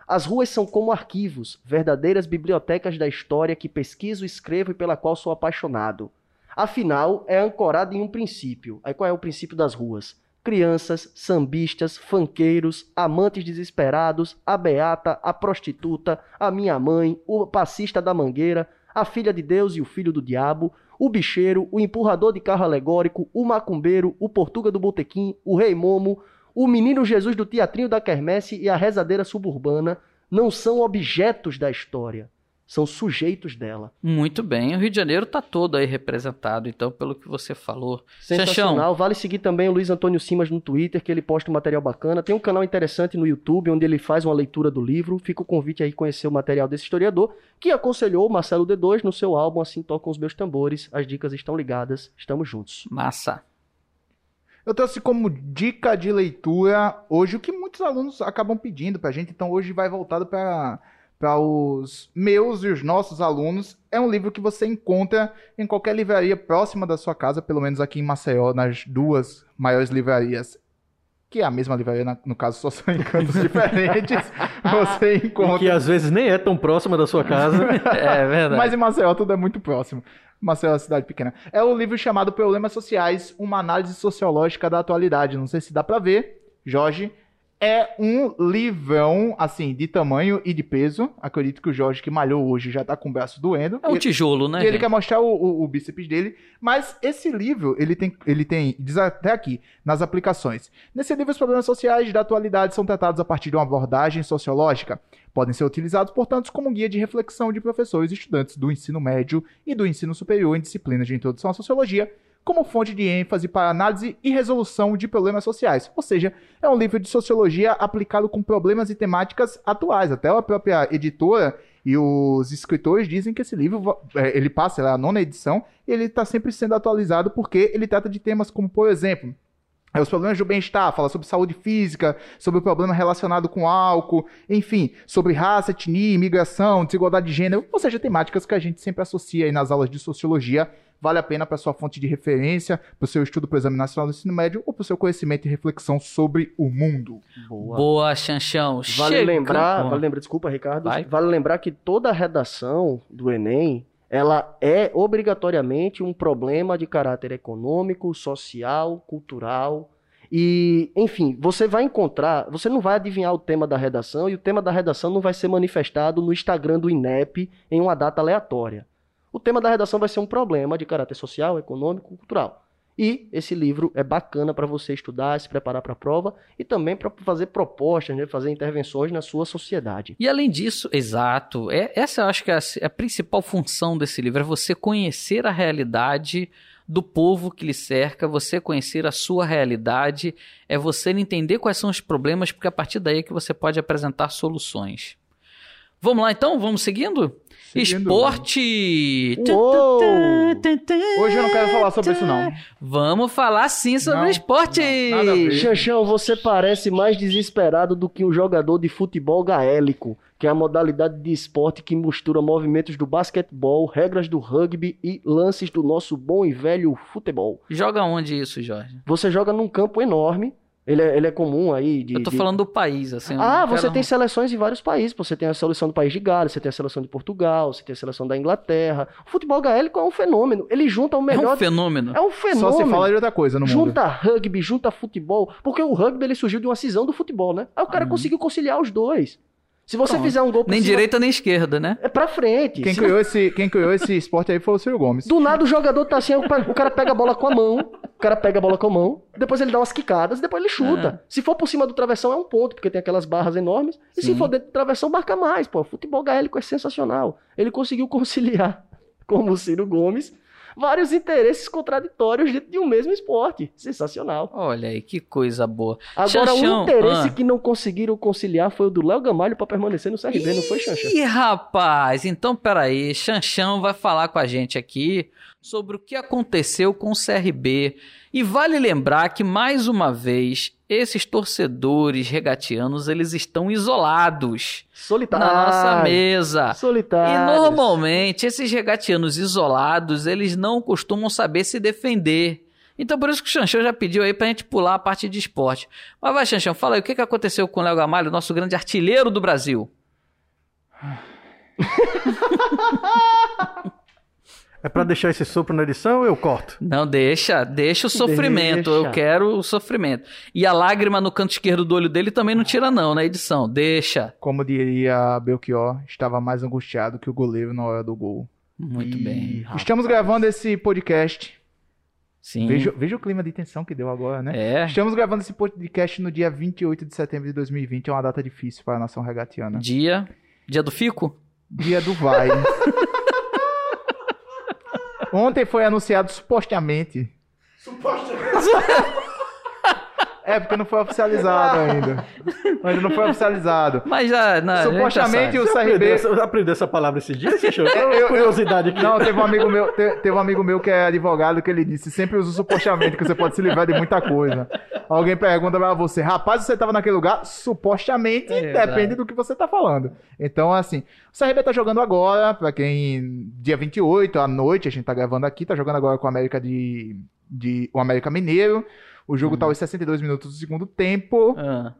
As ruas são como arquivos, verdadeiras bibliotecas da história que pesquiso, escrevo e pela qual sou apaixonado. Afinal, é ancorado em um princípio. Aí qual é o princípio das ruas? Crianças, sambistas, fanqueiros, amantes desesperados, a beata, a prostituta, a minha mãe, o passista da mangueira, a filha de Deus e o filho do diabo, o bicheiro, o empurrador de carro alegórico, o macumbeiro, o portuga do botequim, o rei momo, o menino Jesus do teatrinho da quermesse e a rezadeira suburbana não são objetos da história, são sujeitos dela. Muito bem, o Rio de Janeiro tá todo aí representado, então, pelo que você falou. Sensacional. Vale seguir também o Luiz Antônio Simas no Twitter, que ele posta um material bacana. Tem um canal interessante no YouTube, onde ele faz uma leitura do livro. Fica o convite aí conhecer o material desse historiador, que aconselhou o Marcelo D2 no seu álbum Assim Tocam os Meus Tambores. As dicas estão ligadas. Estamos juntos. Massa. Eu trouxe como dica de leitura hoje o que muitos alunos acabam pedindo pra gente, então hoje vai voltado para para os meus e os nossos alunos. É um livro que você encontra em qualquer livraria próxima da sua casa, pelo menos aqui em Maceió, nas duas maiores livrarias, que é a mesma livraria, na- no caso, só são em cantos [LAUGHS] diferentes. Você E encontra. que às vezes nem é tão próxima da sua casa. [LAUGHS] É verdade. Mas em Maceió tudo é muito próximo. Maceió é uma cidade pequena. É o livro chamado Problemas Sociais, uma análise sociológica da atualidade. Não sei se dá pra ver, Jorge. É um livrão, assim, de tamanho e de peso. Acredito que o Jorge, que malhou hoje, já tá com o braço doendo. É um Ele- tijolo, né? e ele gente? quer mostrar o, o, o bíceps dele. Mas esse livro, ele tem, ele tem, diz até aqui, nas aplicações. Nesse livro, os problemas sociais da atualidade são tratados a partir de uma abordagem sociológica. Podem ser utilizados, portanto, como guia de reflexão de professores e estudantes do ensino médio e do ensino superior em disciplinas de introdução à sociologia, como fonte de ênfase para análise e resolução de problemas sociais. Ou seja, é um livro de sociologia aplicado com problemas e temáticas atuais. Até a própria editora e os escritores dizem que esse livro é, ele passa, é a nona edição, e ele está sempre sendo atualizado porque ele trata de temas como, por exemplo, é, os problemas do bem-estar, fala sobre saúde física, sobre o problema relacionado com álcool, enfim, sobre raça, etnia, imigração, desigualdade de gênero, ou seja, temáticas que a gente sempre associa aí nas aulas de sociologia vale a pena para sua fonte de referência, para o seu estudo para o Exame Nacional do Ensino Médio ou para o seu conhecimento e reflexão sobre o mundo. Boa. Boa, Xanchão. Vale Chega- lembrar, vale lembrar, desculpa, Ricardo. Vai. Vale lembrar que toda a redação do Enem, ela é obrigatoriamente um problema de caráter econômico, social, cultural. E, enfim, você vai encontrar, você não vai adivinhar o tema da redação e o tema da redação não vai ser manifestado no Instagram do INEP em uma data aleatória. O tema da redação vai ser um problema de caráter social, econômico, cultural. E esse livro é bacana para você estudar, se preparar para a prova e também para fazer propostas, né, fazer intervenções na sua sociedade. E além disso, exato, é, essa eu acho que é a, a principal função desse livro, é você conhecer a realidade do povo que lhe cerca, você conhecer a sua realidade, é você entender quais são os problemas, porque a partir daí é que você pode apresentar soluções. Vamos lá então? Vamos seguindo? Esporte! Uou! Hoje eu não quero falar sobre isso, não. Vamos falar sim sobre Não, esporte! não. Xanxão, você parece mais desesperado do que um jogador de futebol gaélico, que é a modalidade de esporte que mistura movimentos do basquetebol, regras do rugby e lances do nosso bom e velho futebol. Joga onde isso, Jorge? Você joga num campo enorme, ele é, ele é comum aí de... Eu tô de- falando do país, assim. Ah, você quero- tem seleções em vários países. Você tem a seleção do país de Gales, você tem a seleção de Portugal, você tem a seleção da Inglaterra. O futebol gaélico é um fenômeno. Ele junta o É melhor. um fenômeno. É um fenômeno. Só se fala de outra coisa no mundo. Junta rugby, junta futebol. Porque o rugby ele surgiu de uma cisão do futebol, né? Aí o cara conseguiu conciliar os dois. Se você Pronto. fizer um gol por Nem cima, direita nem esquerda, né? é pra frente. Quem Se criou, esse, quem criou esse esporte aí foi o Ciro Gomes. Do nada o jogador tá assim, o cara pega a bola com a mão, cara pega a bola com a mão, depois ele dá umas quicadas, depois ele chuta. Se for por cima do travessão é um ponto, porque tem aquelas barras enormes. E se Sim. for dentro do travessão, marca mais, pô. Futebol gaélico é sensacional. Ele conseguiu conciliar, [LAUGHS] como o Ciro Gomes, vários interesses contraditórios dentro de um mesmo esporte. Sensacional. Olha aí, que coisa boa. Agora, o interesse ah. que não conseguiram conciliar foi o do Léo Gamalho pra permanecer no CRB, não foi, Xanxa? Ih, rapaz, então peraí, Xanchão vai falar com a gente aqui sobre o que aconteceu com o CRB. E vale lembrar que, mais uma vez, esses torcedores regatianos, eles estão isolados Solitário. na nossa mesa. E Solitário. normalmente, esses regatianos isolados, eles não costumam saber se defender. Então, por isso que o Xanchão já pediu aí pra gente pular a parte de esporte. Mas vai, Xanchão, fala aí, o que que aconteceu com o Léo Gamalho, nosso grande artilheiro do Brasil? [LAUGHS] É pra deixar esse sopro na edição ou eu corto? Não, deixa, deixa o sofrimento. Deixa. Eu quero o sofrimento. E a lágrima no canto esquerdo do olho dele também não tira, não, na edição. Deixa. Como diria Belchior, estava mais angustiado que o goleiro na hora do gol. Muito E bem. Estamos gravando esse podcast. Sim. Veja, veja o clima de tensão que deu agora, né? É. Estamos gravando esse podcast no dia 28 de setembro de 2020. É uma data difícil para a nação regatiana. Dia. Dia do Fico? Dia do vai. [LAUGHS] Ontem foi anunciado supostamente. É, porque não foi oficializado [LAUGHS] ainda. Ainda não foi oficializado. Mas já. Não, já Supostamente sabe. o Você aprendeu, CRB. essa- aprendeu essa palavra esse dia, Xixô? [LAUGHS] eu- eu- curiosidade aqui. Não, teve um amigo meu, te- teve um amigo meu que é advogado que ele disse: sempre usa o supostamente, que você pode se livrar de muita coisa. Alguém pergunta pra você, rapaz, você tava naquele lugar? Supostamente, É depende do que você tá falando. Então, assim, o CRB tá jogando agora, pra quem. Dia 28, à noite, a gente tá gravando aqui, tá jogando agora com o América de. de o América Mineiro. O jogo tá aos 62 minutos do segundo tempo. Ah,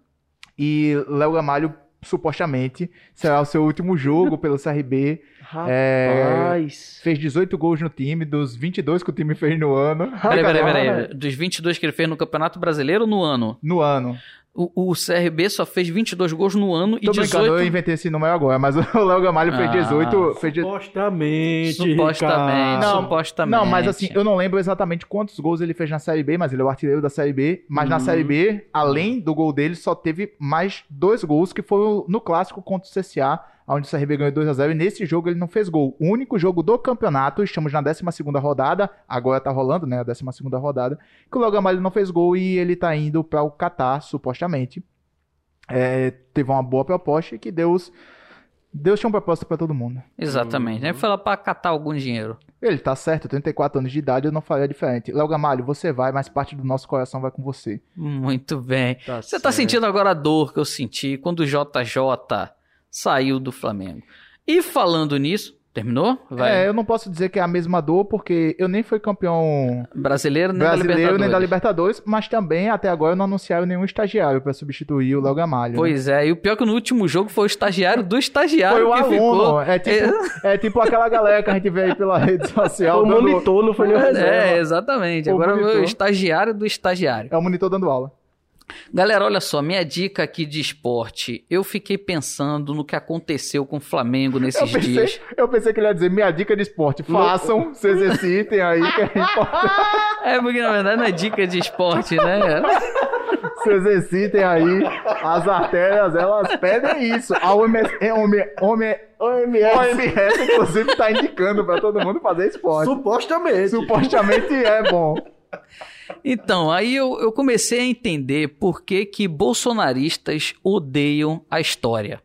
E Léo Gamalho, supostamente, será o seu último jogo pelo CRB. Rapaz. Fez 18 gols no time, dos 22 que o time fez no ano. Peraí, peraí, peraí. [LAUGHS] Dos 22 que ele fez no Campeonato Brasileiro no ano. No ano. O, o CRB só fez 22 gols no ano e Tô brincando, 18. eu inventei esse número agora, mas [LAUGHS] o Léo Gamalho fez Ah. 18. Fez de- Supostamente, Supostamente. Não, supostamente. Não, mas assim, eu não lembro exatamente quantos gols ele fez na Série B, mas ele é o artilheiro da Série B. Mas na Uhum. Série B, além do gol dele, só teve mais dois gols, que foram no clássico contra o CSA, onde o CRB ganhou 2x0. E nesse jogo ele não fez gol. O único jogo do campeonato, estamos na 12 rodada, agora tá rolando, né? A 12 rodada, que o Léo Gamalho não fez gol e ele tá indo para o Catar, supostamente. É, teve uma boa proposta e que Deus. Deus tinha uma proposta para todo mundo. Exatamente. Né? Foi lá pra catar algum dinheiro. Ele tá certo, 34 anos de idade, eu não faria diferente. Léo Gamalho, você vai, mas parte do nosso coração vai com você. Muito bem. Tá Você tá certo. sentindo agora a dor que eu senti quando o JJ saiu do Flamengo. E falando nisso, Terminou? Vai. É, eu não posso dizer que é a mesma dor, porque eu nem fui campeão Brasileiro nem da brasileiro nem da Libertadores. Mas também até agora não anunciaram nenhum estagiário pra substituir o Léo Gamalho. né? Pois é, e o pior é que no último jogo foi o estagiário do estagiário Foi o que aluno. ficou. É tipo, é tipo aquela galera que a gente vê aí pela rede [LAUGHS] social. O dando- monitor não foi nem o É, exatamente. O Agora monitor. o estagiário do estagiário. É o monitor dando aula. Galera, olha só, minha dica aqui de esporte. Eu fiquei pensando no que aconteceu com o Flamengo Eu nesses pensei, dias. eu pensei que ele ia dizer minha dica de esporte. Façam, se exercitem aí, que é [LAUGHS] importante. É, porque na verdade não é dica de esporte, né? Se exercitem aí. As artérias, elas pedem isso. A OMS, é, OMS, OMS, OMS inclusive, tá indicando pra todo mundo fazer esporte. Supostamente. Supostamente é bom. Então, aí eu, eu comecei a entender por que, que bolsonaristas odeiam a história.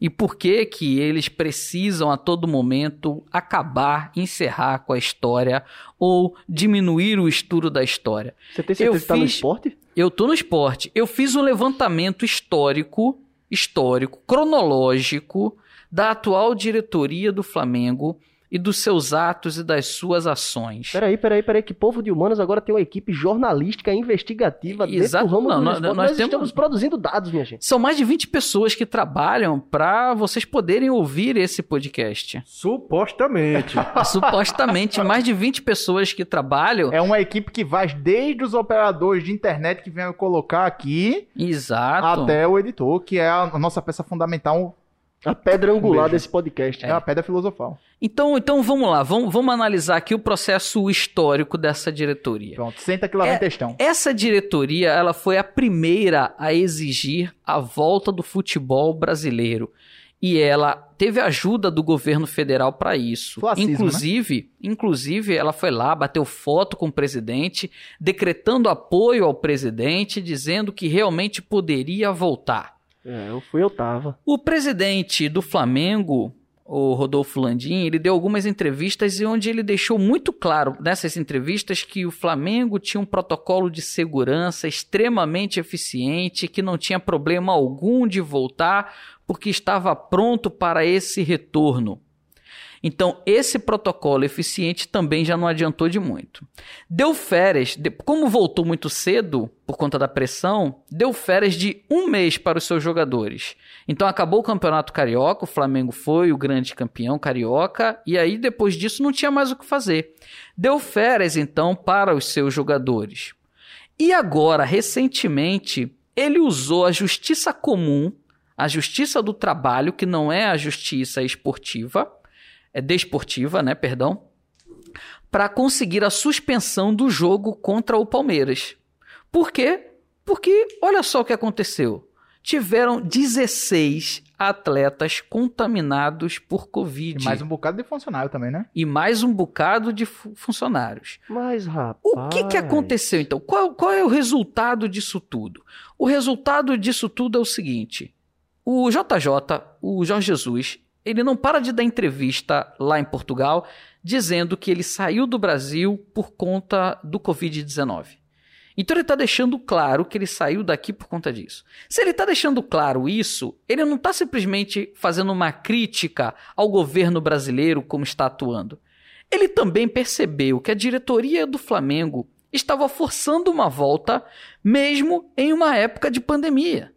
E por que, que eles precisam a todo momento acabar, encerrar com a história ou diminuir o estudo da história. Você tem certeza Eu que tá no esporte? Eu tô no esporte. Eu fiz um levantamento histórico, histórico, cronológico da atual diretoria do Flamengo e dos seus atos e das suas ações. Peraí, peraí, peraí, que povo de humanas agora tem uma equipe jornalística investigativa dentro Exato, do ramo não, do nós- nós Nós, temos- estamos produzindo dados, minha gente. São mais de 20 pessoas que trabalham para vocês poderem ouvir esse podcast. Supostamente. [LAUGHS] Supostamente, mais de 20 pessoas que trabalham. É uma equipe que vai desde os operadores de internet que vieram colocar aqui Exato. até o editor, que é a nossa peça fundamental, A pedra angular beijo. desse podcast. é, a pedra filosofal. Então, então vamos lá, vamos, vamos analisar aqui o processo histórico dessa diretoria. Pronto, senta que lá vem textão. Essa diretoria, ela foi a primeira a exigir a volta do futebol brasileiro. E ela teve ajuda do governo federal para isso. Flacismo, né? inclusive, inclusive, ela foi lá, bateu foto com o presidente, decretando apoio ao presidente, dizendo que realmente poderia voltar. É, eu fui, eu tava. O presidente do Flamengo, o Rodolfo Landim, ele deu algumas entrevistas e onde ele deixou muito claro nessas entrevistas que o Flamengo tinha um protocolo de segurança extremamente eficiente, que não tinha problema algum de voltar, porque estava pronto para esse retorno. Então, esse protocolo eficiente também já não adiantou de muito. Deu férias, como voltou muito cedo, por conta da pressão, deu férias de um mês para os seus jogadores. Então, acabou o Campeonato Carioca, o Flamengo foi o grande campeão carioca, e aí depois disso não tinha mais o que fazer. Deu férias, então, para os seus jogadores. E agora, recentemente, ele usou a justiça comum, a justiça do trabalho, que não é a justiça esportiva, é desportiva, né, perdão, para conseguir a suspensão do jogo contra o Palmeiras. Por quê? Porque olha só o que aconteceu. Tiveram 16 atletas contaminados por Covid. E mais um bocado de funcionário também, né? E mais um bocado de fu- funcionários. Mas, rapaz... O que, que aconteceu então? Qual, qual é o resultado disso tudo? O resultado disso tudo é o seguinte: o JJ, o Jorge Jesus, ele não para de dar entrevista lá em Portugal dizendo que ele saiu do Brasil por conta do Covid-19. Então ele está deixando claro que ele saiu daqui por conta disso. Se ele está deixando claro isso, ele não está simplesmente fazendo uma crítica ao governo brasileiro como está atuando. Ele também percebeu que a diretoria do Flamengo estava forçando uma volta, mesmo em uma época de pandemia.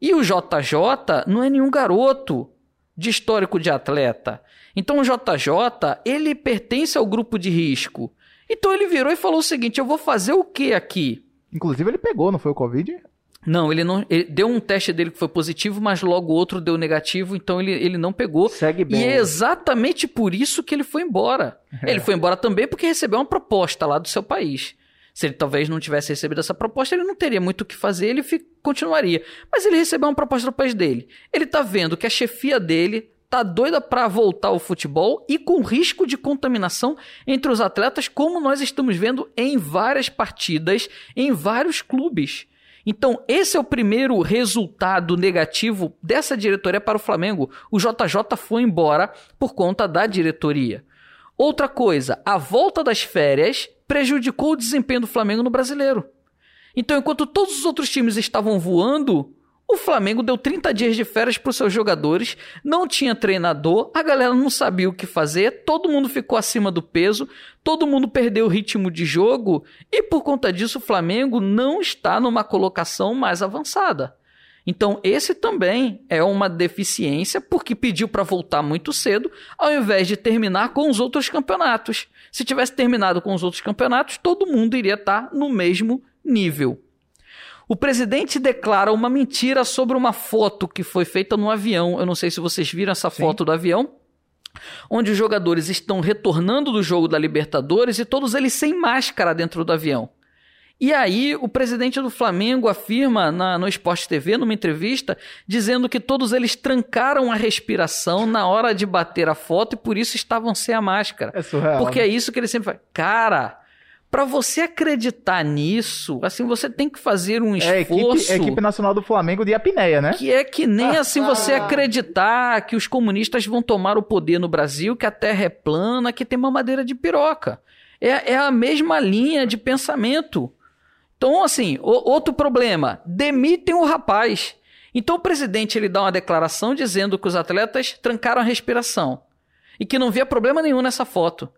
E o JJ não é nenhum garoto de histórico de atleta. Então o JJ, ele pertence ao grupo de risco. Então ele virou e falou o seguinte: eu vou fazer o que aqui? Inclusive ele pegou, não foi o Covid? Não, ele não. Ele deu um teste dele que foi positivo, mas logo outro deu negativo, então ele, ele não pegou. Segue bem. E é exatamente por isso que ele foi embora. Ele foi embora também porque recebeu uma proposta lá do seu país. Se ele talvez não tivesse recebido essa proposta, ele não teria muito o que fazer, ele continuaria. Mas ele recebeu uma proposta do país dele. Ele tá vendo que a chefia dele tá doida para voltar ao futebol e com risco de contaminação entre os atletas, como nós estamos vendo em várias partidas, em vários clubes. Então, esse é o primeiro resultado negativo dessa diretoria para o Flamengo. O JJ foi embora por conta da diretoria. Outra coisa, a volta das férias prejudicou o desempenho do Flamengo no brasileiro. Então, enquanto todos os outros times estavam voando, O Flamengo deu 30 dias de férias para os seus jogadores, não tinha treinador, a galera não sabia o que fazer, todo mundo ficou acima do peso, todo mundo perdeu o ritmo de jogo e por conta disso o Flamengo não está numa colocação mais avançada. Então, esse também é uma deficiência porque pediu para voltar muito cedo, ao invés de terminar com os outros campeonatos. Se tivesse terminado com os outros campeonatos, todo mundo iria estar no mesmo nível. O presidente declara uma mentira sobre uma foto que foi feita no avião. Eu não sei se vocês viram essa Sim. foto do avião. Onde os jogadores estão retornando do jogo da Libertadores e todos eles sem máscara dentro do avião. E aí, o presidente do Flamengo afirma na, no Esporte TV, numa entrevista, dizendo que todos eles trancaram a respiração na hora de bater a foto e por isso estavam sem a máscara. É surreal. Porque né? é isso que ele sempre fala. Cara, pra você acreditar nisso, assim, você tem que fazer um É a esforço. equipe, a equipe nacional do Flamengo de apneia, né? Que é que nem assim você acreditar que os comunistas vão tomar o poder no Brasil, que a terra é plana, que tem mamadeira de piroca. É, é a mesma linha de pensamento. Então, assim, o- outro problema: demitem o rapaz. Então, o presidente ele dá uma declaração dizendo que os atletas trancaram a respiração e que não via problema nenhum nessa foto.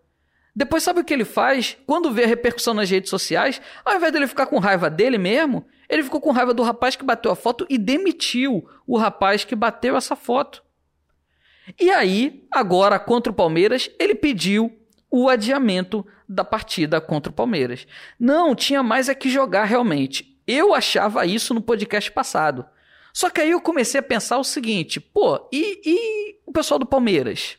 Depois, sabe o que ele faz? Quando vê a repercussão nas redes sociais, ao invés dele ficar com raiva dele mesmo, ele ficou com raiva do rapaz que bateu a foto e demitiu o rapaz que bateu essa foto. E aí, agora contra o Palmeiras, ele pediu o adiamento da partida contra o Palmeiras. Não, tinha mais é que jogar realmente. Eu achava isso no podcast passado. Só que aí eu comecei a pensar o seguinte: pô, e, e o pessoal do Palmeiras?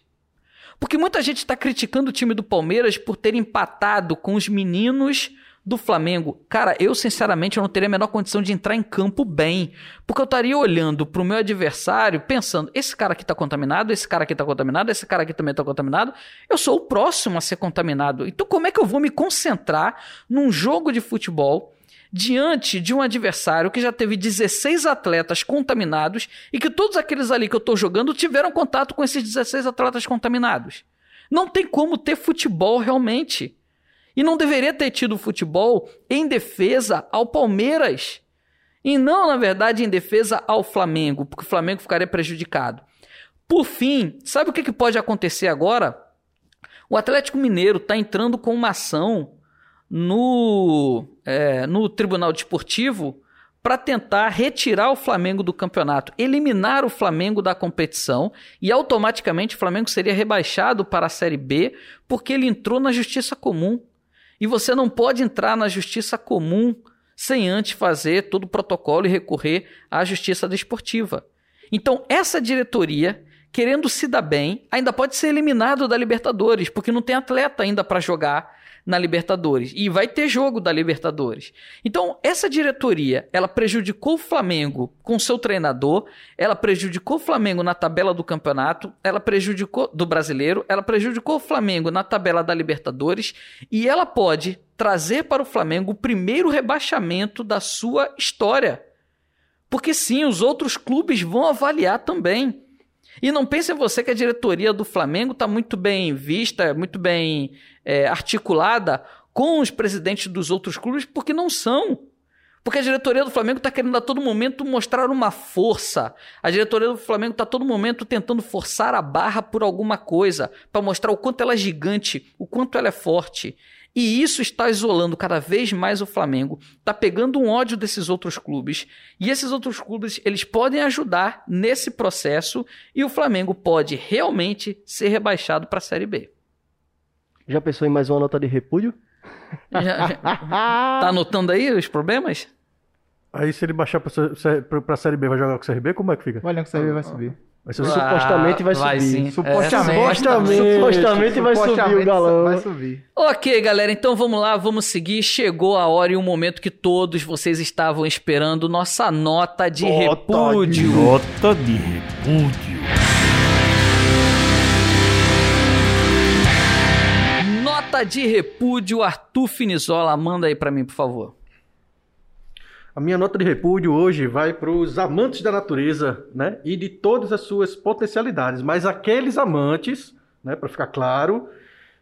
Porque muita gente está criticando o time do Palmeiras por ter empatado com os meninos do Flamengo. Cara, eu sinceramente eu não teria a menor condição de entrar em campo bem. Porque eu estaria olhando pro meu adversário pensando: esse cara aqui tá contaminado, esse cara aqui tá contaminado, esse cara aqui também tá contaminado. Eu sou o próximo a ser contaminado. Então, como é que eu vou me concentrar num jogo de futebol? Diante de um adversário que já teve 16 atletas contaminados e que todos aqueles ali que eu tô jogando tiveram contato com esses 16 atletas contaminados. Não tem como ter futebol realmente. E não deveria ter tido futebol em defesa ao Palmeiras. E não, na verdade, em defesa ao Flamengo, porque o Flamengo ficaria prejudicado. Por fim, sabe o que, pode acontecer agora? O Atlético Mineiro está entrando com uma ação no, é, no Tribunal Desportivo para tentar retirar o Flamengo do campeonato, eliminar o Flamengo da competição e automaticamente o Flamengo seria rebaixado para a Série B porque ele entrou na Justiça Comum. E você não pode entrar na Justiça Comum sem antes fazer todo o protocolo e recorrer à Justiça Desportiva. Então, essa diretoria, querendo se dar bem, ainda pode ser eliminado da Libertadores, porque não tem atleta ainda para jogar na Libertadores. E vai ter jogo da Libertadores. Então, essa diretoria, ela prejudicou o Flamengo com seu treinador, ela prejudicou o Flamengo na tabela do campeonato, ela prejudicou do brasileiro, ela prejudicou o Flamengo na tabela da Libertadores e ela pode trazer para o Flamengo o primeiro rebaixamento da sua história. Porque sim, os outros clubes vão avaliar também. E não pense você que a diretoria do Flamengo está muito bem vista, muito bem é, articulada com os presidentes dos outros clubes, porque não são. Porque a diretoria do Flamengo está querendo a todo momento mostrar uma força. A diretoria do Flamengo está a todo momento tentando forçar a barra por alguma coisa, para mostrar o quanto ela é gigante, o quanto ela é forte. E isso está isolando cada vez mais o Flamengo, está pegando um ódio desses outros clubes. E esses outros clubes, eles podem ajudar nesse processo e o Flamengo pode realmente ser rebaixado para a Série B. Já pensou em mais uma nota de repúdio? Já, já, [LAUGHS] tá anotando aí os problemas? Aí se ele baixar pra, pra, pra Série B, vai jogar com o CRB, como é que fica? O elenco CRB vai subir. Vai ser Supostamente vai vai subir. sim. Supostamente. É, Supostamente. Supostamente vai subir o Supostamente galão. Vai subir. Ok, galera, então vamos lá, vamos seguir. Chegou a hora e o momento que todos vocês estavam esperando, nossa nota de repúdio. Nota de repúdio. Nota de repúdio, Arthur Finizola, manda aí pra mim, por favor. A minha nota de repúdio hoje vai para os amantes da natureza, né? E de todas as suas potencialidades. Mas aqueles amantes, né? Para ficar claro,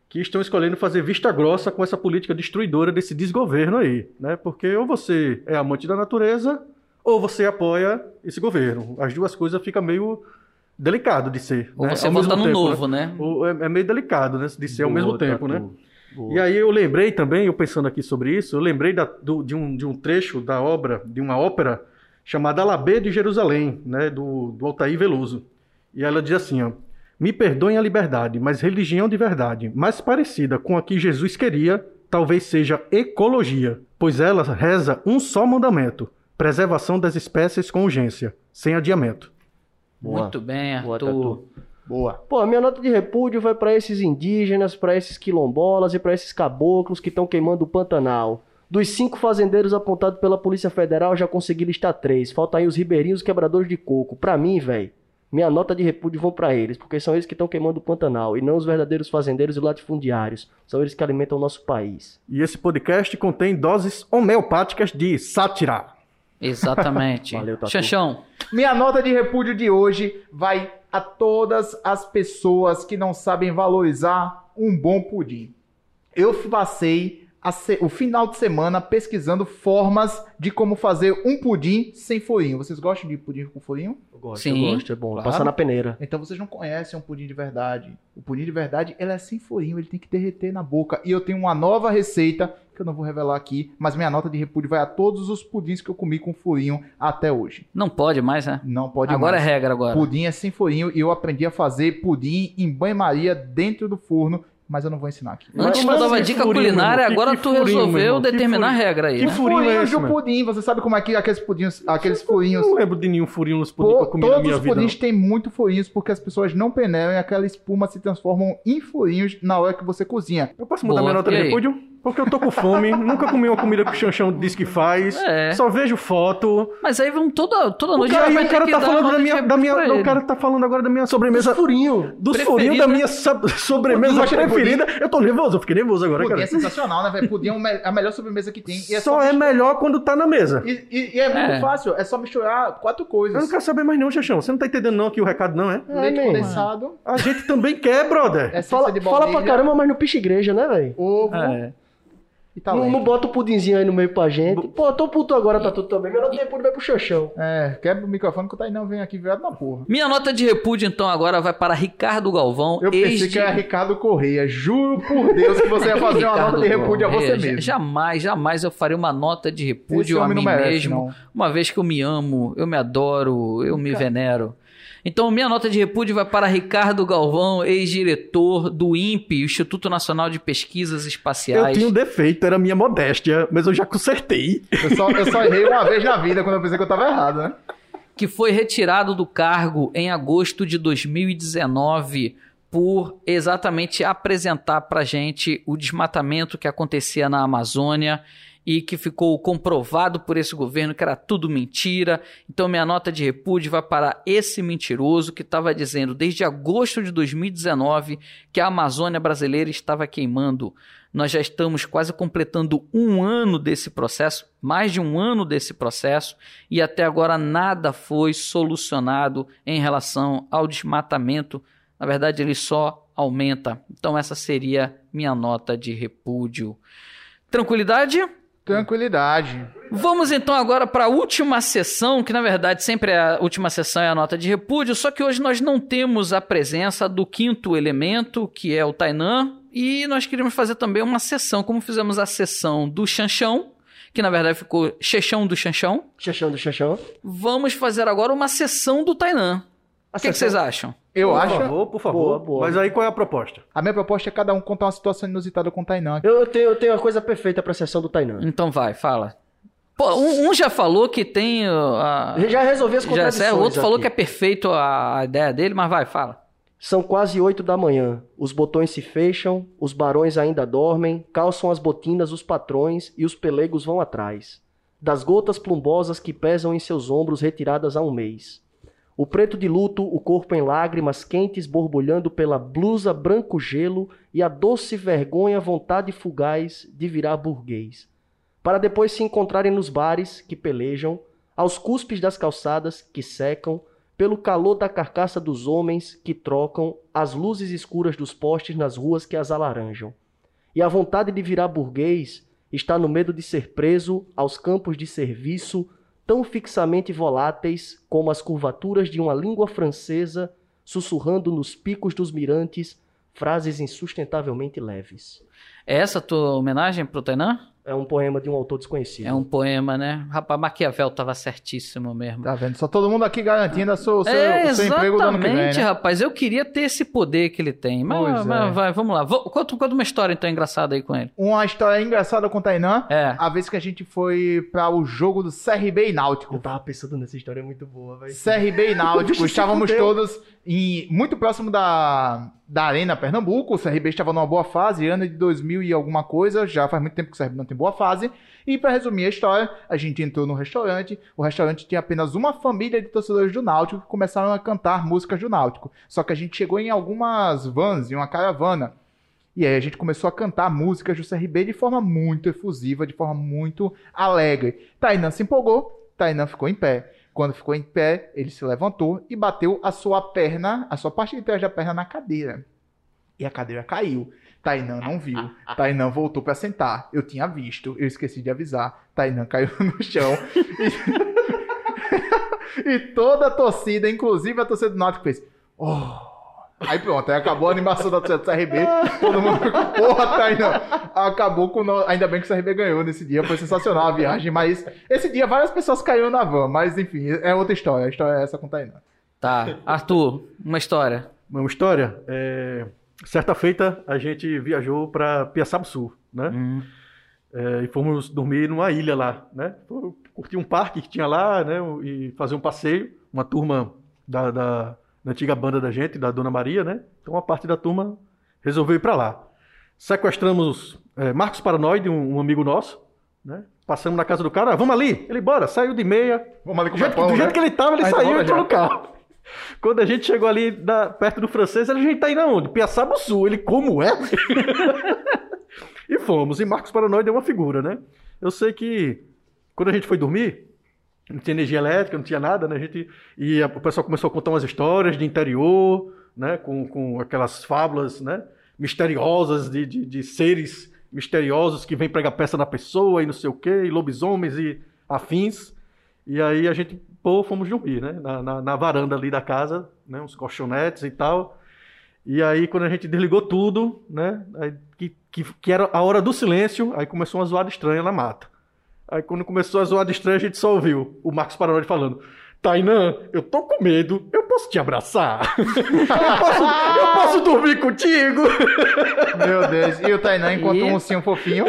que estão escolhendo fazer vista grossa com essa política destruidora desse desgoverno aí, né? Porque ou você é amante da natureza ou você apoia esse governo. As duas coisas ficam meio delicado de ser. Ou né? você Ao vota no tempo, novo, né? O- É, é meio delicado, né? De ser ao mesmo tempo, né? Boa. E aí eu lembrei também, eu pensando aqui sobre isso, eu lembrei da- do- de, um, de um trecho da obra, de uma ópera chamada Alabê de Jerusalém, né, do, do Altair Veloso. E ela diz assim, ó, me perdoem a liberdade, mas religião de verdade, mais parecida com a que Jesus queria, talvez seja ecologia, pois ela reza um só mandamento, preservação das espécies com urgência, sem adiamento. Boa. Muito bem, Boa, Arthur. Tatu. Boa. Pô, a minha nota de repúdio vai pra esses indígenas, pra esses quilombolas e pra esses caboclos que estão queimando o Pantanal. Dos cinco fazendeiros apontados pela Polícia Federal, já consegui listar três. Faltam aí os ribeirinhos e os quebradores de coco. Pra mim, velho, minha nota de repúdio vão pra eles, porque são eles que estão queimando o Pantanal e não os verdadeiros fazendeiros e latifundiários. São eles que alimentam o nosso país. E esse podcast contém doses homeopáticas de sátira. Exatamente. [LAUGHS] Valeu, Tatu. Xanxão. Minha nota de repúdio de hoje vai a todas as pessoas que não sabem valorizar um bom pudim. Eu passei a se- o final de semana pesquisando formas de como fazer um pudim sem furinho. Vocês gostam de pudim com furinho? Eu gosto, Sim. eu gosto, é bom. Claro. Passar na peneira. Então vocês não conhecem um pudim de verdade. O pudim de verdade, ele é sem furinho, ele tem que derreter na boca. E eu tenho uma nova receita que eu não vou revelar aqui, mas minha nota de repúdio vai a todos os pudins que eu comi com furinho até hoje. Não pode mais, né? Não pode agora mais. é regra agora. Pudim é sem furinho e eu aprendi a fazer pudim em banho-maria dentro do forno, mas eu não vou ensinar aqui. Antes Mas tu dava que dica furinho, culinária? Que- agora que tu furinho, resolveu? Que determinar a furinho? regra aí, Que né? furinho é Furinhos esse, de pudim, você sabe como é que aqueles pudinhos, aqueles furinhos Eu não lembro de nenhum furinho nos pudim que Pô, eu comi na todos minha os vida. pudins não. têm muito furinhos porque as pessoas não peneiram e aquela espuma se transformam em furinhos na hora que você cozinha. Eu posso mudar Boa, minha nota de aí? repúdio? Porque eu tô com fome, nunca comi uma comida que o Xanxão disse que faz, É. só vejo foto. Mas aí vão toda, toda O noite cara, vai aí o cara tá falando da minha, da minha, o cara tá falando agora da minha sobremesa, Furinho. dos Preferida. furinhos da minha so- sobremesa preferida. Eu tô nervoso, eu fiquei nervoso agora, Pudim cara. é sensacional, né, velho? Pudim é o a melhor sobremesa que tem. E é Só é melhor quando tá na mesa. E, e- e é muito É. fácil, é só misturar quatro Eu coisas. não quero saber mais não, Xaxão. Você não tá entendendo não que o recado não é? Leite É, condensado, A gente também quer, brother. essência Fala, de fala pra caramba, mas não picha igreja, né, velho? ovo É. e Não, talento. não bota o pudinzinho aí no meio pra gente. Pô, tô puto agora, tá tudo também. Meu nota de repúdio vai pro Xanxão. É, quebra o microfone que o Tainão vem aqui virado na porra. Minha nota de repúdio, então, agora vai para Ricardo Galvão. Eu pensei que era Ricardo Correia. Juro por Deus que você ia fazer uma Ricardo nota de repúdio a você mesmo. Jamais, jamais eu faria uma nota de Esse repúdio a mim merece, mesmo. não. Uma vez que eu me amo, eu me adoro, eu me venero. Então, minha nota de repúdio vai para Ricardo Galvão, ex-diretor do INPE, Instituto Nacional de Pesquisas Eu Espaciais. tinha um defeito, era minha modéstia, mas eu já consertei. Eu só, eu só errei uma vez na vida quando eu pensei que eu tava errado, né? que foi retirado do cargo em agosto de 2019 por exatamente apresentar para gente o desmatamento que acontecia na Amazônia e que ficou comprovado por esse governo que era tudo mentira. Então minha nota de repúdio vai para esse mentiroso que estava dizendo desde agosto de 2019 que a Amazônia brasileira estava queimando. Nós já estamos quase completando um ano desse processo, mais de um ano desse processo, e até agora nada foi solucionado em relação ao desmatamento. Na verdade, ele só aumenta. Então, essa seria minha nota de repúdio. Tranquilidade? Tranquilidade. Vamos então agora para a última sessão, que na verdade sempre é a última sessão é a nota de repúdio, só que hoje nós não temos a presença do quinto elemento, que é o Tainan, e nós queríamos fazer também uma sessão, como fizemos a sessão do Chanchão, que na verdade ficou Chechão do Chanchão. Xanxão do Xanxão. Vamos fazer agora uma sessão do Tainan. O que, que vocês acham? Eu por acho. favor, por favor. Boa, boa. Mas aí qual é a proposta? A minha proposta é cada um contar uma situação inusitada com o Tainan. Eu, eu tenho, eu tenho a coisa perfeita pra sessão do Tainan. Então vai, fala. Pô, um, um já falou que tem. uh, A... Já resolvi as Já, contradições o outro falou aqui. que é perfeito a, a ideia dele, mas vai, fala. São quase oito da manhã. Os botões se fecham, os barões ainda dormem, calçam as botinas os patrões e os pelegos vão atrás. Das gotas plumbosas que pesam em seus ombros retiradas há um mês. O preto de luto, o corpo em lágrimas quentes borbulhando pela blusa branco gelo e a doce vergonha vontade fugaz de virar burguês. Para depois se encontrarem nos bares que pelejam, aos cuspes das calçadas que secam, pelo calor da carcaça dos homens que trocam as luzes escuras dos postes nas ruas que as alaranjam. E a vontade de virar burguês está no medo de ser preso aos campos de serviço, tão fixamente voláteis como as curvaturas de uma língua francesa, sussurrando nos picos dos mirantes frases insustentavelmente leves. É essa a tua homenagem pro Tainan? É um poema de um autor desconhecido. É um poema, né? Rapaz, Maquiavel tava certíssimo mesmo. Tá vendo? Só todo mundo aqui garantindo o seu, o seu, é, o seu emprego do ano que vem, exatamente, né? rapaz. Eu queria ter esse poder que ele tem. Mas, Pois mas é. vai, vamos lá. Vou- Conta, conta uma história então engraçada aí com ele. Uma história engraçada com o Tainan. É. A vez que a gente foi para o jogo do CRB e Náutico. Eu tava pensando nessa história, é muito boa, velho. CRB e Náutico, [LAUGHS] estávamos todos em, muito próximo da, da Arena Pernambuco. O CRB estava numa boa fase, ano de 2000 e alguma coisa. Já faz muito tempo que o CRB não tem boa fase. E para resumir a história, a gente entrou no restaurante. O restaurante tinha apenas uma família de torcedores do Náutico que começaram a cantar músicas do Náutico. Só que a gente chegou em algumas vans, em uma caravana. E aí a gente começou a cantar músicas do CRB de forma muito efusiva, de forma muito alegre. Tainan se empolgou, Tainan ficou em pé. Quando ficou em pé, ele se levantou e bateu a sua perna, a sua parte de trás da perna na cadeira. E a cadeira caiu. Tainan não viu. Tainan voltou pra sentar. Eu tinha visto, eu esqueci de avisar. Tainan caiu [LAUGHS] no chão. E, [LAUGHS] e toda a torcida, inclusive a torcida do Náutico, fez. Oh. Aí pronto, aí acabou a animação da CRB. Todo mundo ficou, porra, Tainan. Acabou com. no- Ainda bem que o CRB ganhou nesse dia. Foi sensacional a viagem. Mas esse dia várias pessoas caíram na van. Mas enfim, é outra história. A história é essa com o Tainan. Tá. Arthur, uma história. Uma história. é, Certa feita, a gente viajou para Piaçabuçu, né? Hum. É, e fomos dormir numa ilha lá, né? Curtir um parque que tinha lá, né? E fazer um passeio. Uma turma da, da, da antiga banda da gente, da Dona Maria, né? Então uma parte da turma resolveu ir para lá. Sequestramos é, Marcos Paranoide, um, um amigo nosso, né? Passamos na casa do cara, ah, vamos ali. Ele, bora, saiu de meia, Vamos ali do jeito, do jeito que ele tava, ele Ah, então saiu e entrou já. no carro. [LAUGHS] Quando a gente chegou ali da- perto do francês, ele, a gente tá indo aonde? Piaçabuçu. Ele, como é? [LAUGHS] e fomos. E Marcos Paranoide é uma figura, né? Eu sei que quando a gente foi dormir, não tinha energia elétrica, não tinha nada, né? A gente, e a- o pessoal começou a contar umas histórias de interior, né? Com, com aquelas fábulas, né? Misteriosas de, de, de seres misteriosos que vêm pregar peça na pessoa e não sei o quê, e lobisomens e afins. E aí a gente, pô, fomos dormir, né? Na, na, na varanda ali da casa, né? Uns colchonetes e tal. E aí, quando a gente desligou tudo, né? aí que, que, que era a hora do silêncio, aí começou uma zoada estranha na mata. Aí, quando começou a zoada estranha, a gente só ouviu o Marcos Paranoide falando: Tainã, eu tô com medo, eu posso te abraçar? [LAUGHS] eu, posso, eu posso dormir contigo? [LAUGHS] Meu Deus. E o Tainan, enquanto E- um ursinho fofinho,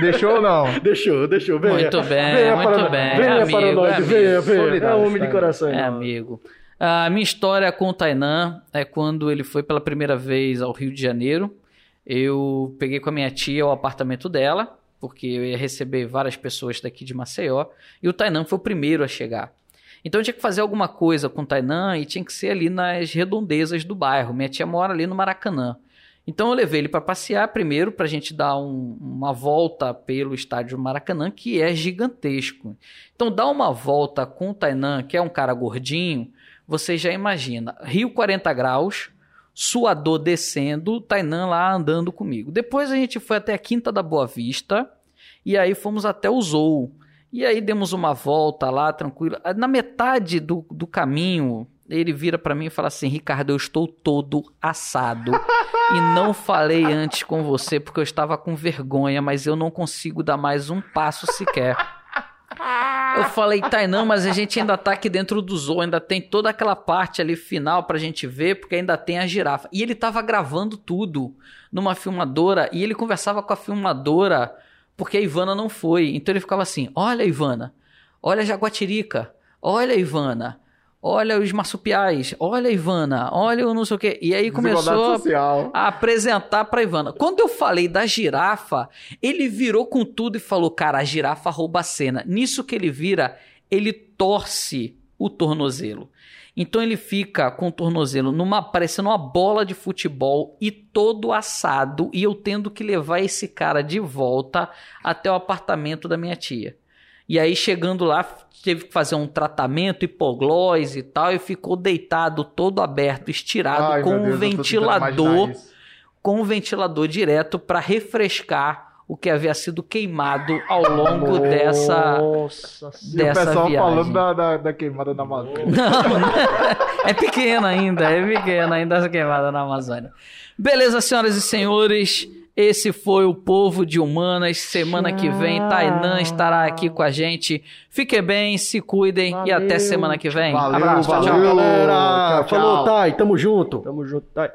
deixou ou não? Deixou, deixou. Venha. Muito bem, venha muito Paranoide, bem, Venha, amigo, Paranoide, amigo. venha, venha. É um homem de coração. É, amigo. A minha história com o Tainan é quando ele foi pela primeira vez ao Rio de Janeiro. Eu peguei com a minha tia o apartamento dela, porque eu ia receber várias pessoas daqui de Maceió, e o Tainan foi o primeiro a chegar. Então eu tinha que fazer alguma coisa com o Tainan e tinha que ser ali nas redondezas do bairro. Minha tia mora ali no Maracanã. Então eu levei ele para passear primeiro para a gente dar um- uma volta pelo estádio Maracanã, que é gigantesco. Então dar uma volta com o Tainan, que é um cara gordinho, você já imagina. Rio 40 graus, suador descendo, Tainan lá andando comigo. Depois a gente foi até a Quinta da Boa Vista e aí fomos até o Zou. E aí demos uma volta lá, tranquilo. Na metade do, do caminho, ele vira pra mim e fala assim: Ricardo, eu estou todo assado. [LAUGHS] e não falei antes com você porque eu estava com vergonha, mas eu não consigo dar mais um passo sequer. [LAUGHS] Eu falei, Tainan, mas a gente ainda tá aqui dentro do zoo, ainda tem toda aquela parte ali final pra gente ver, porque ainda tem a girafa. E ele tava gravando tudo numa filmadora e ele conversava com a filmadora porque a Ivana não foi. Então ele ficava assim: Olha, Ivana, olha a Jaguatirica, olha, Ivana, olha os marsupiais, olha, Ivana, olha o não sei o quê. E aí começou social. a apresentar pra Ivana. Quando eu falei da girafa, ele virou com tudo e falou: Cara, a girafa rouba a cena. Nisso que ele vira, ele torce o tornozelo. Então ele fica com o tornozelo numa, parecendo uma bola de futebol e todo assado, e eu tendo que levar esse cara de volta até o apartamento da minha tia. E aí, chegando lá, teve que fazer um tratamento hipoglós e tal, e ficou deitado todo aberto, estirado, Ai, com um Deus, ventilador com um ventilador direto para refrescar o que havia sido queimado ao longo dessa, Nossa E o dessa pessoal viagem. falando da, da, da queimada na Amazônia. Não, [LAUGHS] é pequena ainda, é pequena ainda essa queimada na Amazônia. Beleza, senhoras e senhores, esse foi o Povo de Humanas. Semana que vem, Tainan estará aqui com a gente. Fiquem bem, se cuidem e até Valeu. semana que vem. Valeu, Abraço, tchau, tchau. valeu. galera. Tchau, tchau. Falou, Thay. Tamo junto. Tamo junto, tá?